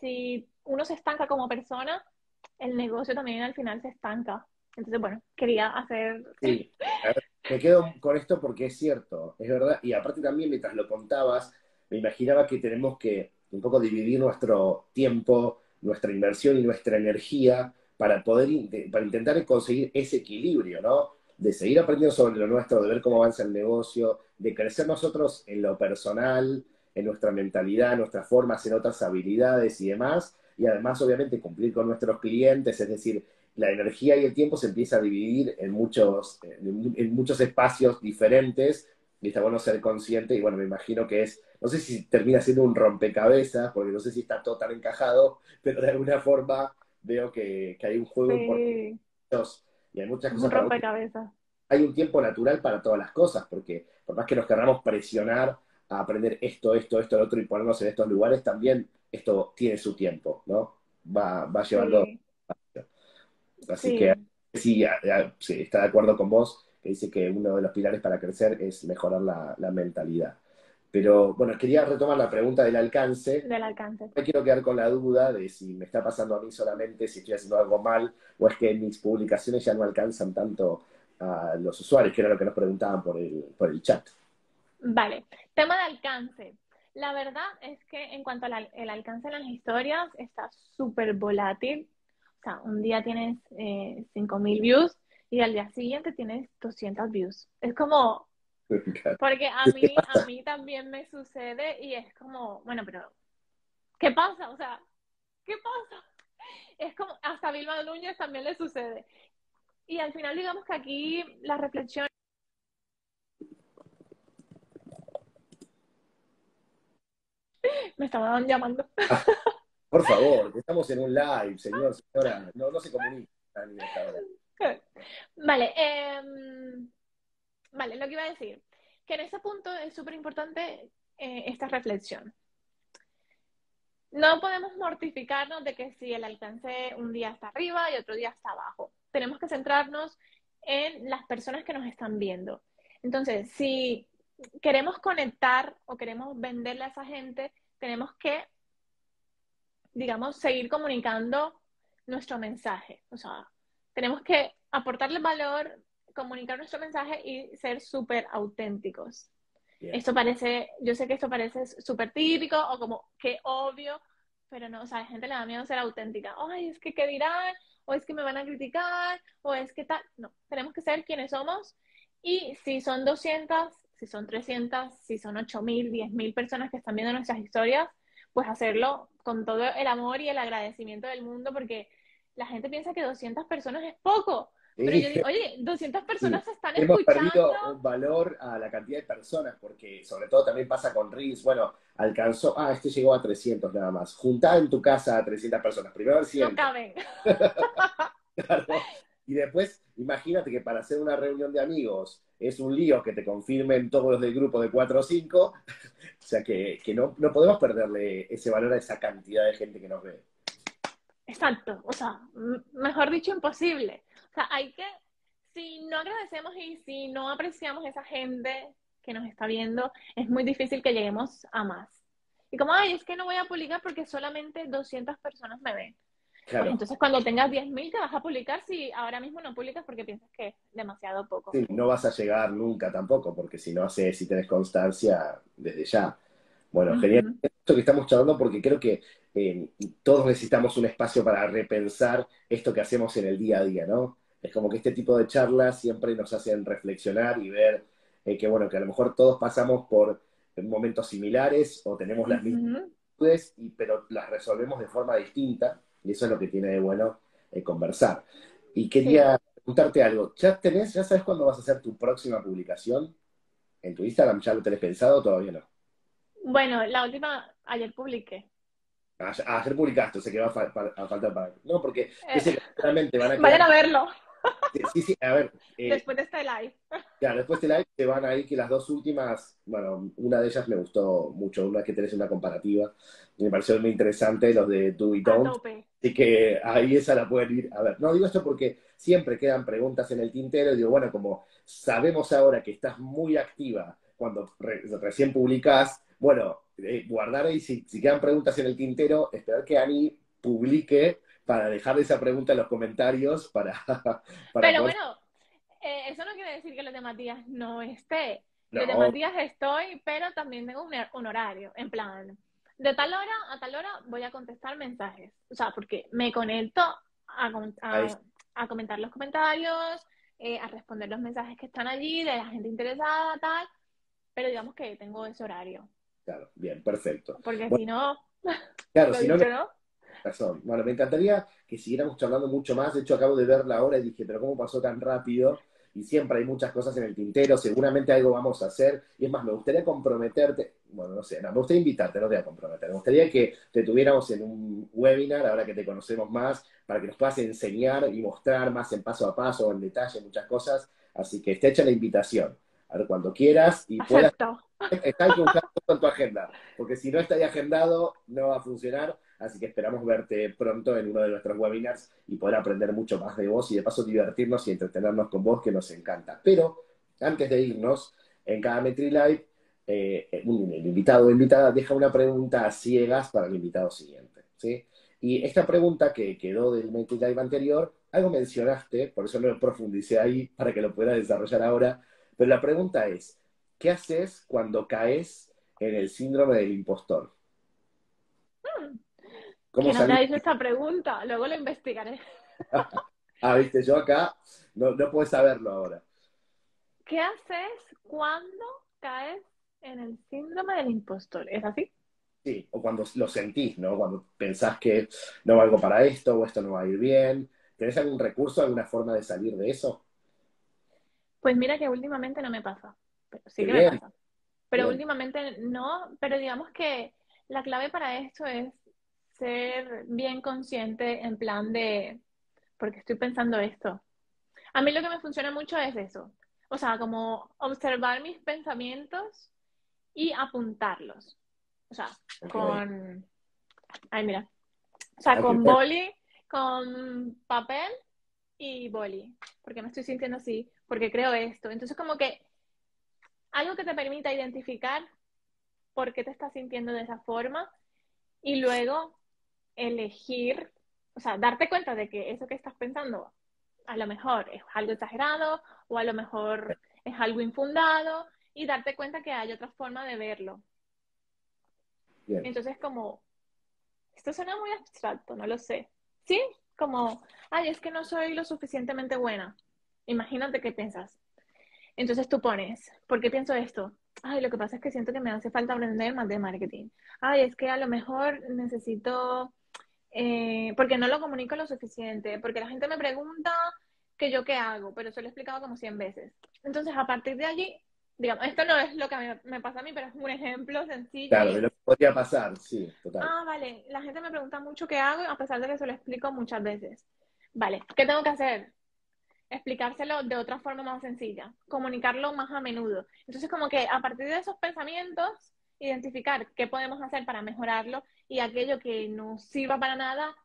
si uno se estanca como persona, el negocio también al final se estanca. Entonces, bueno, quería hacer... Sí, me quedo con esto porque es cierto, es verdad. Y aparte también mientras lo contabas, me imaginaba que tenemos que un poco dividir nuestro tiempo, nuestra inversión y nuestra energía para poder para intentar conseguir ese equilibrio, ¿no? De seguir aprendiendo sobre lo nuestro, de ver cómo avanza el negocio, de crecer nosotros en lo personal, en nuestra mentalidad, en nuestras formas, en otras habilidades y demás, y además obviamente cumplir con nuestros clientes, es decir, la energía y el tiempo se empieza a dividir en muchos, en muchos espacios diferentes y está bueno ser consciente y bueno, me imagino que es, no sé si termina siendo un rompecabezas, porque no sé si está todo tan encajado, pero de alguna forma veo que, hay un juego sí. y hay muchas cosas. Un Hay un tiempo natural para todas las cosas, porque por más que nos queramos presionar a aprender esto, esto, esto, lo otro y ponernos en estos lugares, también esto tiene su tiempo, ¿no? Va, va llevando. Así que sí, sí, está de acuerdo con vos, que dice que uno de los pilares para crecer es mejorar la, la mentalidad. Pero bueno, quería retomar la pregunta del alcance. Del alcance. Me quiero quedar con la duda de si me está pasando a mí solamente, si estoy haciendo algo mal, o es que mis publicaciones ya no alcanzan tanto a los usuarios, que era lo que nos preguntaban por el, por el chat. Vale, tema de alcance. La verdad es que en cuanto al alcance en las historias, está súper volátil. O sea, un día tienes eh, 5.000 views y al día siguiente tienes 200 views. Es como, porque a mí, a mí también me sucede y es como, bueno, pero ¿qué pasa? O sea, ¿qué pasa? Es como, hasta a Vilma Núñez también le sucede. Y al final, digamos que aquí la reflexión. Me estaban llamando. por favor, estamos en un live, señor, señora. No, no se comunica. Vale, eh, Vale, lo que iba a decir, que en ese punto es súper importante eh, esta reflexión. No podemos mortificarnos de que si el alcance un día está arriba y otro día está abajo. Tenemos que centrarnos en las personas que nos están viendo. Entonces, si queremos conectar o queremos venderle a esa gente, tenemos que, digamos, seguir comunicando nuestro mensaje. O sea, tenemos que aportarle valor, comunicar nuestro mensaje y ser súper auténticos. Esto parece, yo sé que esto parece súper típico o como que obvio, pero no, o sea, a la gente le da miedo ser auténtica. Ay, es que qué dirán, o es que me van a criticar, o es que tal. No, tenemos que ser quienes somos y si son 200, si son 300, si son 8.000, 10.000 personas que están viendo nuestras historias, pues hacerlo con todo el amor y el agradecimiento del mundo porque la gente piensa que 200 personas es poco. Pero yo digo, oye, 200 personas están Hemos escuchando. Hemos perdido un valor a la cantidad de personas, porque sobre todo también pasa con Reels. Bueno, alcanzó, ah, este llegó a 300 nada más. Juntá en tu casa a 300 personas. Primero a 100. No caben. Y después, imagínate que para hacer una reunión de amigos es un lío que te confirmen todos los del grupo de 4 o 5. o sea que, que no, no podemos perderle ese valor a esa cantidad de gente que nos ve. Exacto, o sea, mejor dicho, imposible. O sea, hay que, si no agradecemos y si no apreciamos esa gente que nos está viendo, es muy difícil que lleguemos a más. Y como, ay, es que no voy a publicar porque solamente 200 personas me ven. Claro. Entonces, cuando tengas 10.000, te vas a publicar si ahora mismo no publicas porque piensas que es demasiado poco. Sí, no vas a llegar nunca tampoco, porque si no haces, si tenés constancia desde ya. Bueno, genial esto que estamos charlando porque creo que eh, todos necesitamos un espacio para repensar esto que hacemos en el día a día, ¿no? Es como que este tipo de charlas siempre nos hacen reflexionar y ver eh, que, bueno, que a lo mejor todos pasamos por momentos similares o tenemos las mismas mismas y, pero las resolvemos de forma distinta y eso es lo que tiene de bueno eh, conversar. Y quería preguntarte algo, ¿ya tenés, ya sabes cuándo vas a hacer tu próxima publicación en tu Instagram? ¿Ya lo tenés pensado o todavía no? Bueno, la última, ayer publiqué. Ayer publicaste, o sea que va a, faltar para... No, porque eh, realmente van a... Vayan a verlo. Sí, sí, a ver. Eh, después de este live. Claro, después de este live te van a ir que las dos últimas, bueno, una de ellas me gustó mucho, una que tenés una comparativa, me pareció muy interesante, los de Do y Don't. Así que ahí esa la pueden ir a ver. No, digo esto porque siempre quedan preguntas en el tintero y digo, bueno, como sabemos ahora que estás muy activa cuando recién publicás, bueno, eh, guardar ahí, si, si quedan preguntas en el tintero, esperar que Ani publique para dejar esa pregunta en los comentarios para... Pero bueno, eh, eso no quiere decir que los de Matías no esté. Los de Matías estoy, pero también tengo un, horario, en plan, de tal hora a tal hora voy a contestar mensajes. O sea, porque me conecto a, a, comentar los comentarios, eh, a responder los mensajes que están allí, de la gente interesada, tal. Pero digamos que tengo ese horario. Claro, bien, perfecto. Porque si no... Claro, si no, razón. Bueno, me encantaría que siguiéramos charlando mucho más. De hecho, acabo de ver la hora y dije, pero ¿cómo pasó tan rápido? Y siempre hay muchas cosas en el tintero, seguramente algo vamos a hacer. Y es más, me gustaría comprometerte, bueno, no sé, no, me gustaría invitarte, no te voy a comprometer. Me gustaría que te tuviéramos en un webinar, ahora que te conocemos más, para que nos puedas enseñar y mostrar más en paso a paso, en detalle, muchas cosas. Así que esté hecha la invitación. A ver, cuando quieras y puedas. Está en tu agenda, porque si no está ahí agendado, no va a funcionar. Así que esperamos verte pronto en uno de nuestros webinars y poder aprender mucho más de vos y de paso divertirnos y entretenernos con vos, que nos encanta. Pero antes de irnos, en cada MetriLive, eh, el invitado o invitada deja una pregunta a ciegas para el invitado siguiente. ¿sí? Y esta pregunta que quedó del MetriLive anterior, algo mencionaste, por eso no profundicé ahí para que lo pueda desarrollar ahora, pero la pregunta es, ¿qué haces cuando caes en el síndrome del impostor? ¿Cómo ¿Quién habrá esta pregunta? Luego lo investigaré. ah, viste, yo acá no, no puedo saberlo ahora. ¿Qué haces cuando caes en el síndrome del impostor? ¿Es así? Sí, o cuando lo sentís, ¿no? Cuando pensás que no valgo para esto o esto no va a ir bien. ¿Tenés algún recurso, alguna forma de salir de eso? Pues mira que últimamente no me pasa. Pero sí que me pasa. Pero últimamente no, pero digamos que la clave para esto es ser bien consciente en plan de, porque estoy pensando esto. A mí lo que me funciona mucho es eso. o sea, como observar mis pensamientos y apuntarlos. O sea, con... Ay, mira. O sea, con boli, con papel y boli. Porque me estoy sintiendo así, porque creo esto. Entonces, como que algo que te permita identificar por qué te estás sintiendo de esa forma y luego elegir, o sea, darte cuenta de que eso que estás pensando a lo mejor es algo exagerado o a lo mejor es algo infundado y darte cuenta que hay otra forma de verlo. Entonces, como, esto suena muy abstracto, no lo sé. Sí, como, ay, es que no soy lo suficientemente buena. Imagínate qué piensas. Entonces tú pones, ¿por qué pienso esto? Ay, lo que pasa es que siento que me hace falta aprender más de marketing. Ay, es que a lo mejor necesito, eh, porque no lo comunico lo suficiente, porque la gente me pregunta que yo qué hago, pero eso lo he explicado como 100 veces. Entonces, a partir de allí, digamos, esto no es lo que me, pasa a mí, pero es un ejemplo sencillo. Claro, lo podría pasar, sí, total. Ah, vale, la gente me pregunta mucho qué hago, a pesar de que se lo explico muchas veces. Vale, ¿qué tengo que hacer? Explicárselo de otra forma más sencilla, comunicarlo más a menudo. Entonces, como que a partir de esos pensamientos, identificar qué podemos hacer para mejorarlo y aquello que no sirva para nada,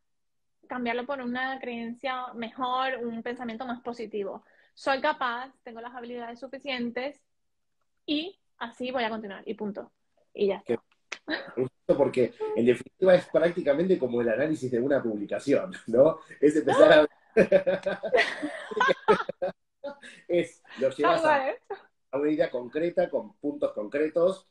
cambiarlo por una creencia mejor, un pensamiento más positivo. Soy capaz, tengo las habilidades suficientes y así voy a continuar y punto. Y ya está. Porque en definitiva es prácticamente como el análisis de una publicación, ¿no? Es empezar a... es, lo llevas a, a una idea concreta, con puntos concretos,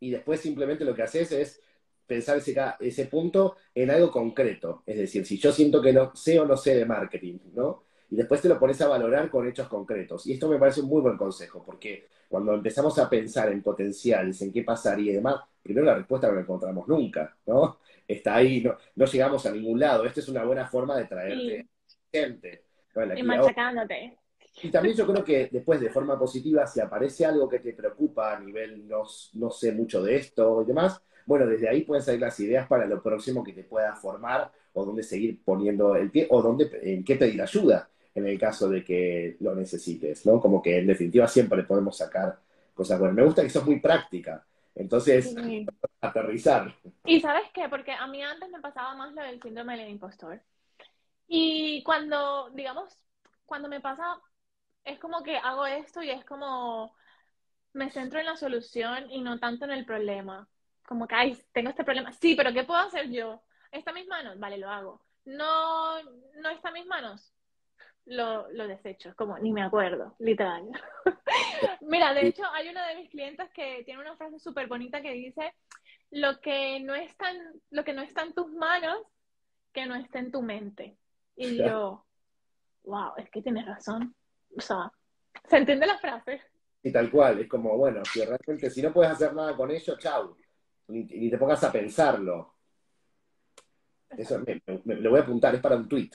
y después simplemente lo que haces es pensar ese, ese punto en algo concreto. Es decir, si yo siento que no sé o no sé de marketing, ¿no? Y después te lo pones a valorar con hechos concretos. Y esto me parece un muy buen consejo, porque cuando empezamos a pensar en potenciales, en qué pasaría y demás, primero la respuesta no la encontramos nunca, ¿no? Está ahí, no, no llegamos a ningún lado. Esta es una buena forma de traerte gente. y machacándote. Y también yo creo que después, de forma positiva, si aparece algo que te preocupa a nivel no, no sé mucho de esto y demás, bueno, desde ahí pueden salir las ideas para lo próximo que te pueda formar o dónde seguir poniendo el pie o dónde, en qué pedir ayuda en el caso de que lo necesites, ¿no? Como que en definitiva siempre podemos sacar cosas buenas. Me gusta que sos muy práctica, entonces aterrizar. Y sabes qué, porque a mí antes me pasaba más lo del síndrome del impostor. Y cuando, digamos, cuando me pasa, es como que hago esto y es como me centro en la solución y no tanto en el problema como que, ay, tengo este problema. Sí, pero ¿qué puedo hacer yo? ¿Está en mis manos? Vale, lo hago. No, no está en mis manos. Lo, lo desecho, como ni me acuerdo, literal. Mira, de hecho, hay una de mis clientes que tiene una frase súper bonita que dice, lo que, no está en, lo que no está en tus manos, que no esté en tu mente. Y yo, wow, es que tienes razón. O sea, ¿se entiende la frase? Y tal cual, es como, bueno, si realmente si no puedes hacer nada con ello, chau ni, te pongas a pensarlo. Eso me, lo voy a apuntar, es para un tweet.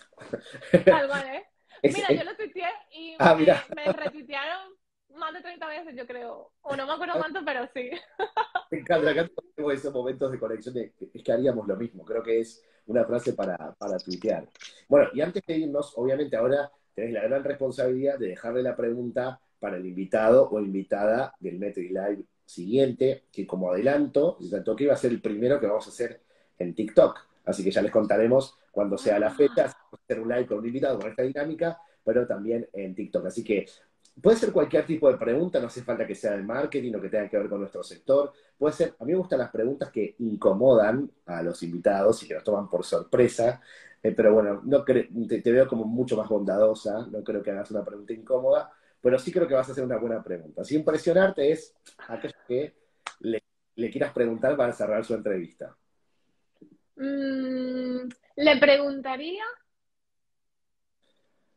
Tal ¿eh? mira, yo lo tuiteé y ah, me, retuitearon más de 30 veces, yo creo. O no me acuerdo cuánto, pero sí. Me encanta, acá tengo esos momentos de conexión, es que haríamos lo mismo. Creo que es una frase para, para tuitear. Bueno, y antes de irnos, obviamente ahora tenés la gran responsabilidad de dejarle la pregunta para el invitado o invitada del Metri Live siguiente, que como adelanto, que iba a ser el primero que vamos a hacer en TikTok. Así que ya les contaremos cuando sea la fecha, hacer un live con un invitado con esta dinámica, pero también en TikTok. Así que puede ser cualquier tipo de pregunta, no hace falta que sea de marketing o que tenga que ver con nuestro sector. Puede ser, a mí me gustan las preguntas que incomodan a los invitados y que nos toman por sorpresa. Eh, pero bueno, no te, te, veo como mucho más bondadosa, no creo que hagas una pregunta incómoda, pero sí creo que vas a hacer una buena pregunta. Sin presionarte es aquello que le, quieras preguntar para cerrar su entrevista. Mm, le preguntaría,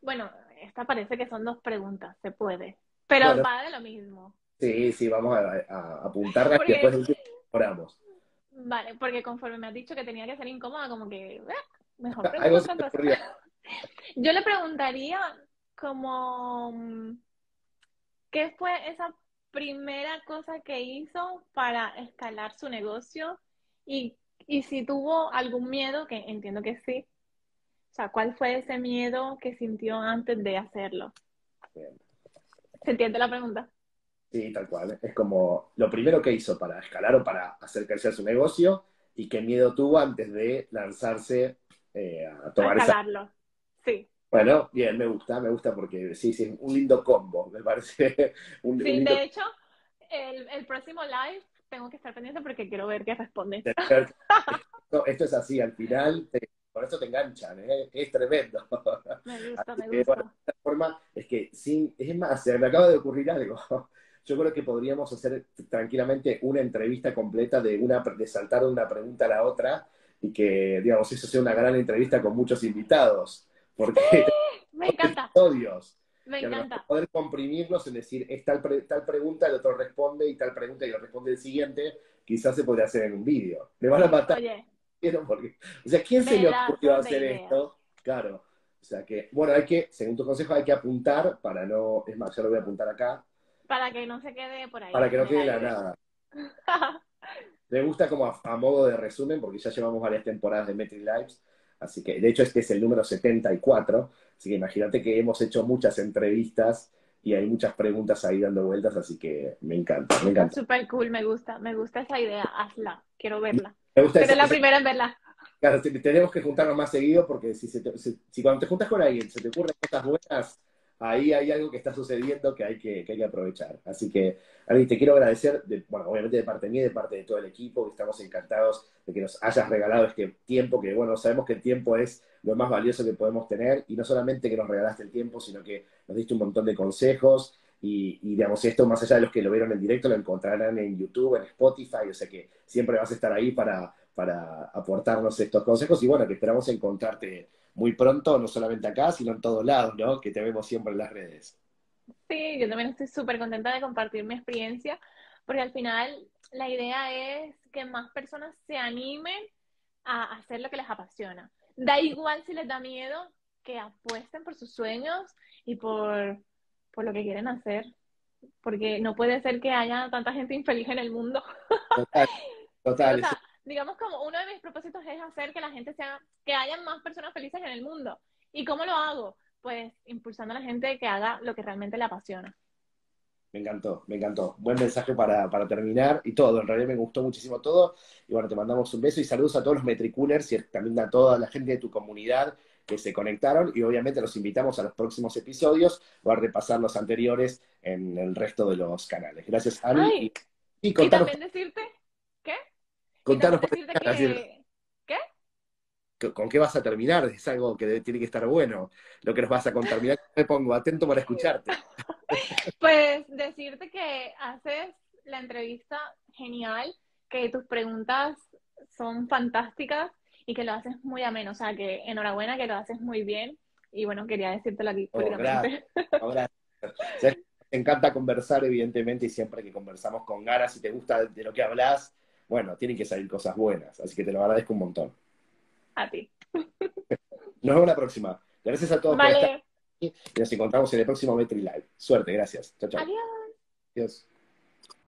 bueno, esta parece que son dos preguntas, se puede, pero va de lo mismo. Sí, sí, vamos a, a apuntarlas y después oramos. Vale, porque conforme me has dicho que tenía que ser incómoda, como que, eh, mejor. Yo le preguntaría como ¿Qué fue esa primera cosa que hizo para escalar su negocio? Y, si tuvo algún miedo, que entiendo que sí. O sea, ¿cuál fue ese miedo que sintió antes de hacerlo? ¿Se entiende la pregunta? Sí, tal cual. Es como lo primero que hizo para escalar o para hacer crecer su negocio y qué miedo tuvo antes de lanzarse eh, a tomar a escalarlo. Sí. Bueno, bien, me gusta, me gusta porque sí, sí, es un lindo combo, me parece. Un, sí, de hecho, el, el, próximo live tengo que estar pendiente porque quiero ver qué responde. Esto, es así, al final, por eso te enganchan, ¿eh? es tremendo. Me gusta, me gusta. de esta forma, es que sin, es más, se me acaba de ocurrir algo. Yo creo que podríamos hacer tranquilamente una entrevista completa de, una, de saltar de una pregunta a la otra y que, digamos, eso sea una gran entrevista con muchos invitados. Porque me encanta. Episodios. Me encanta. Poder comprimirlos, es decir, es tal, tal pregunta, el otro responde y tal pregunta y el responde el siguiente, quizás se podría hacer en un vídeo. Me van a matar. Oye. Porque, o sea, ¿quién se le ocurrió hacer esto? Claro. O sea que, bueno, hay que, según tu consejo, hay que apuntar para no, es más, yo lo voy a apuntar acá. Para que no se quede por ahí. Para que no quede la nada. Me gusta como a, modo de resumen, porque ya llevamos varias temporadas de Metric Lives, así que, de hecho, este es el número 74, así que imagínate que hemos hecho muchas entrevistas y hay muchas preguntas ahí dando vueltas, así que me encanta, me encanta. Súper cool, me gusta, me gusta esa idea, hazla, quiero verla. Me gusta Pero la primera en verla. Claro, tenemos que juntarnos más seguido porque si, si, cuando te juntas con alguien se te ocurren cosas buenas, ahí hay algo que está sucediendo que hay que, que, hay que aprovechar. Así que, Ari, te quiero agradecer, bueno, obviamente de parte mía de parte de todo el equipo, que estamos encantados de que nos hayas regalado este tiempo, que bueno, sabemos que el tiempo es lo más valioso que podemos tener, y no solamente que nos regalaste el tiempo, sino que nos diste un montón de consejos, y, y, digamos, esto más allá de los que lo vieron en directo, lo encontrarán en YouTube, en Spotify, o sea que siempre vas a estar ahí para, para aportarnos estos consejos y bueno, que esperamos encontrarte muy pronto, no solamente acá, sino en todos lados, ¿no? Que te vemos siempre en las redes. Sí, yo también estoy súper contenta de compartir mi experiencia, porque al final la idea es que más personas se animen a hacer lo que les apasiona. Da igual si les da miedo, que apuesten por sus sueños y por, por lo que quieren hacer, porque no puede ser que haya tanta gente infeliz en el mundo. Total, total digamos como uno de mis propósitos es hacer que la gente sea, que haya más personas felices en el mundo. ¿Y cómo lo hago? Pues impulsando a la gente que haga lo que realmente le apasiona. Me encantó, me encantó. Buen mensaje para, terminar y todo. En realidad me gustó muchísimo todo. Y bueno, te mandamos un beso y saludos a todos los Metricoolers y también a toda la gente de tu comunidad que se conectaron. Y obviamente los invitamos a los próximos episodios o a repasar los anteriores en el resto de los canales. Gracias, Ani. y, y, también decirte Contanos qué. ¿Qué? ¿Con qué vas a terminar? Es algo que tiene que estar bueno. Lo que nos vas a contar. me pongo atento para escucharte. Pues decirte que haces la entrevista genial, que tus preguntas son fantásticas y que lo haces muy ameno. O sea, que enhorabuena, que lo haces muy bien. Y bueno, quería decírtelo aquí oh, gracias. Oh, me encanta conversar, evidentemente, y siempre que conversamos con ganas, si te gusta de lo que hablas, bueno, tienen que salir cosas buenas. Así que te lo agradezco un montón. A ti. Nos vemos la próxima. Gracias a todos por estar aquí y nos encontramos en el próximo Metri Live. Suerte, gracias. Chao, chao. Adiós. Adiós.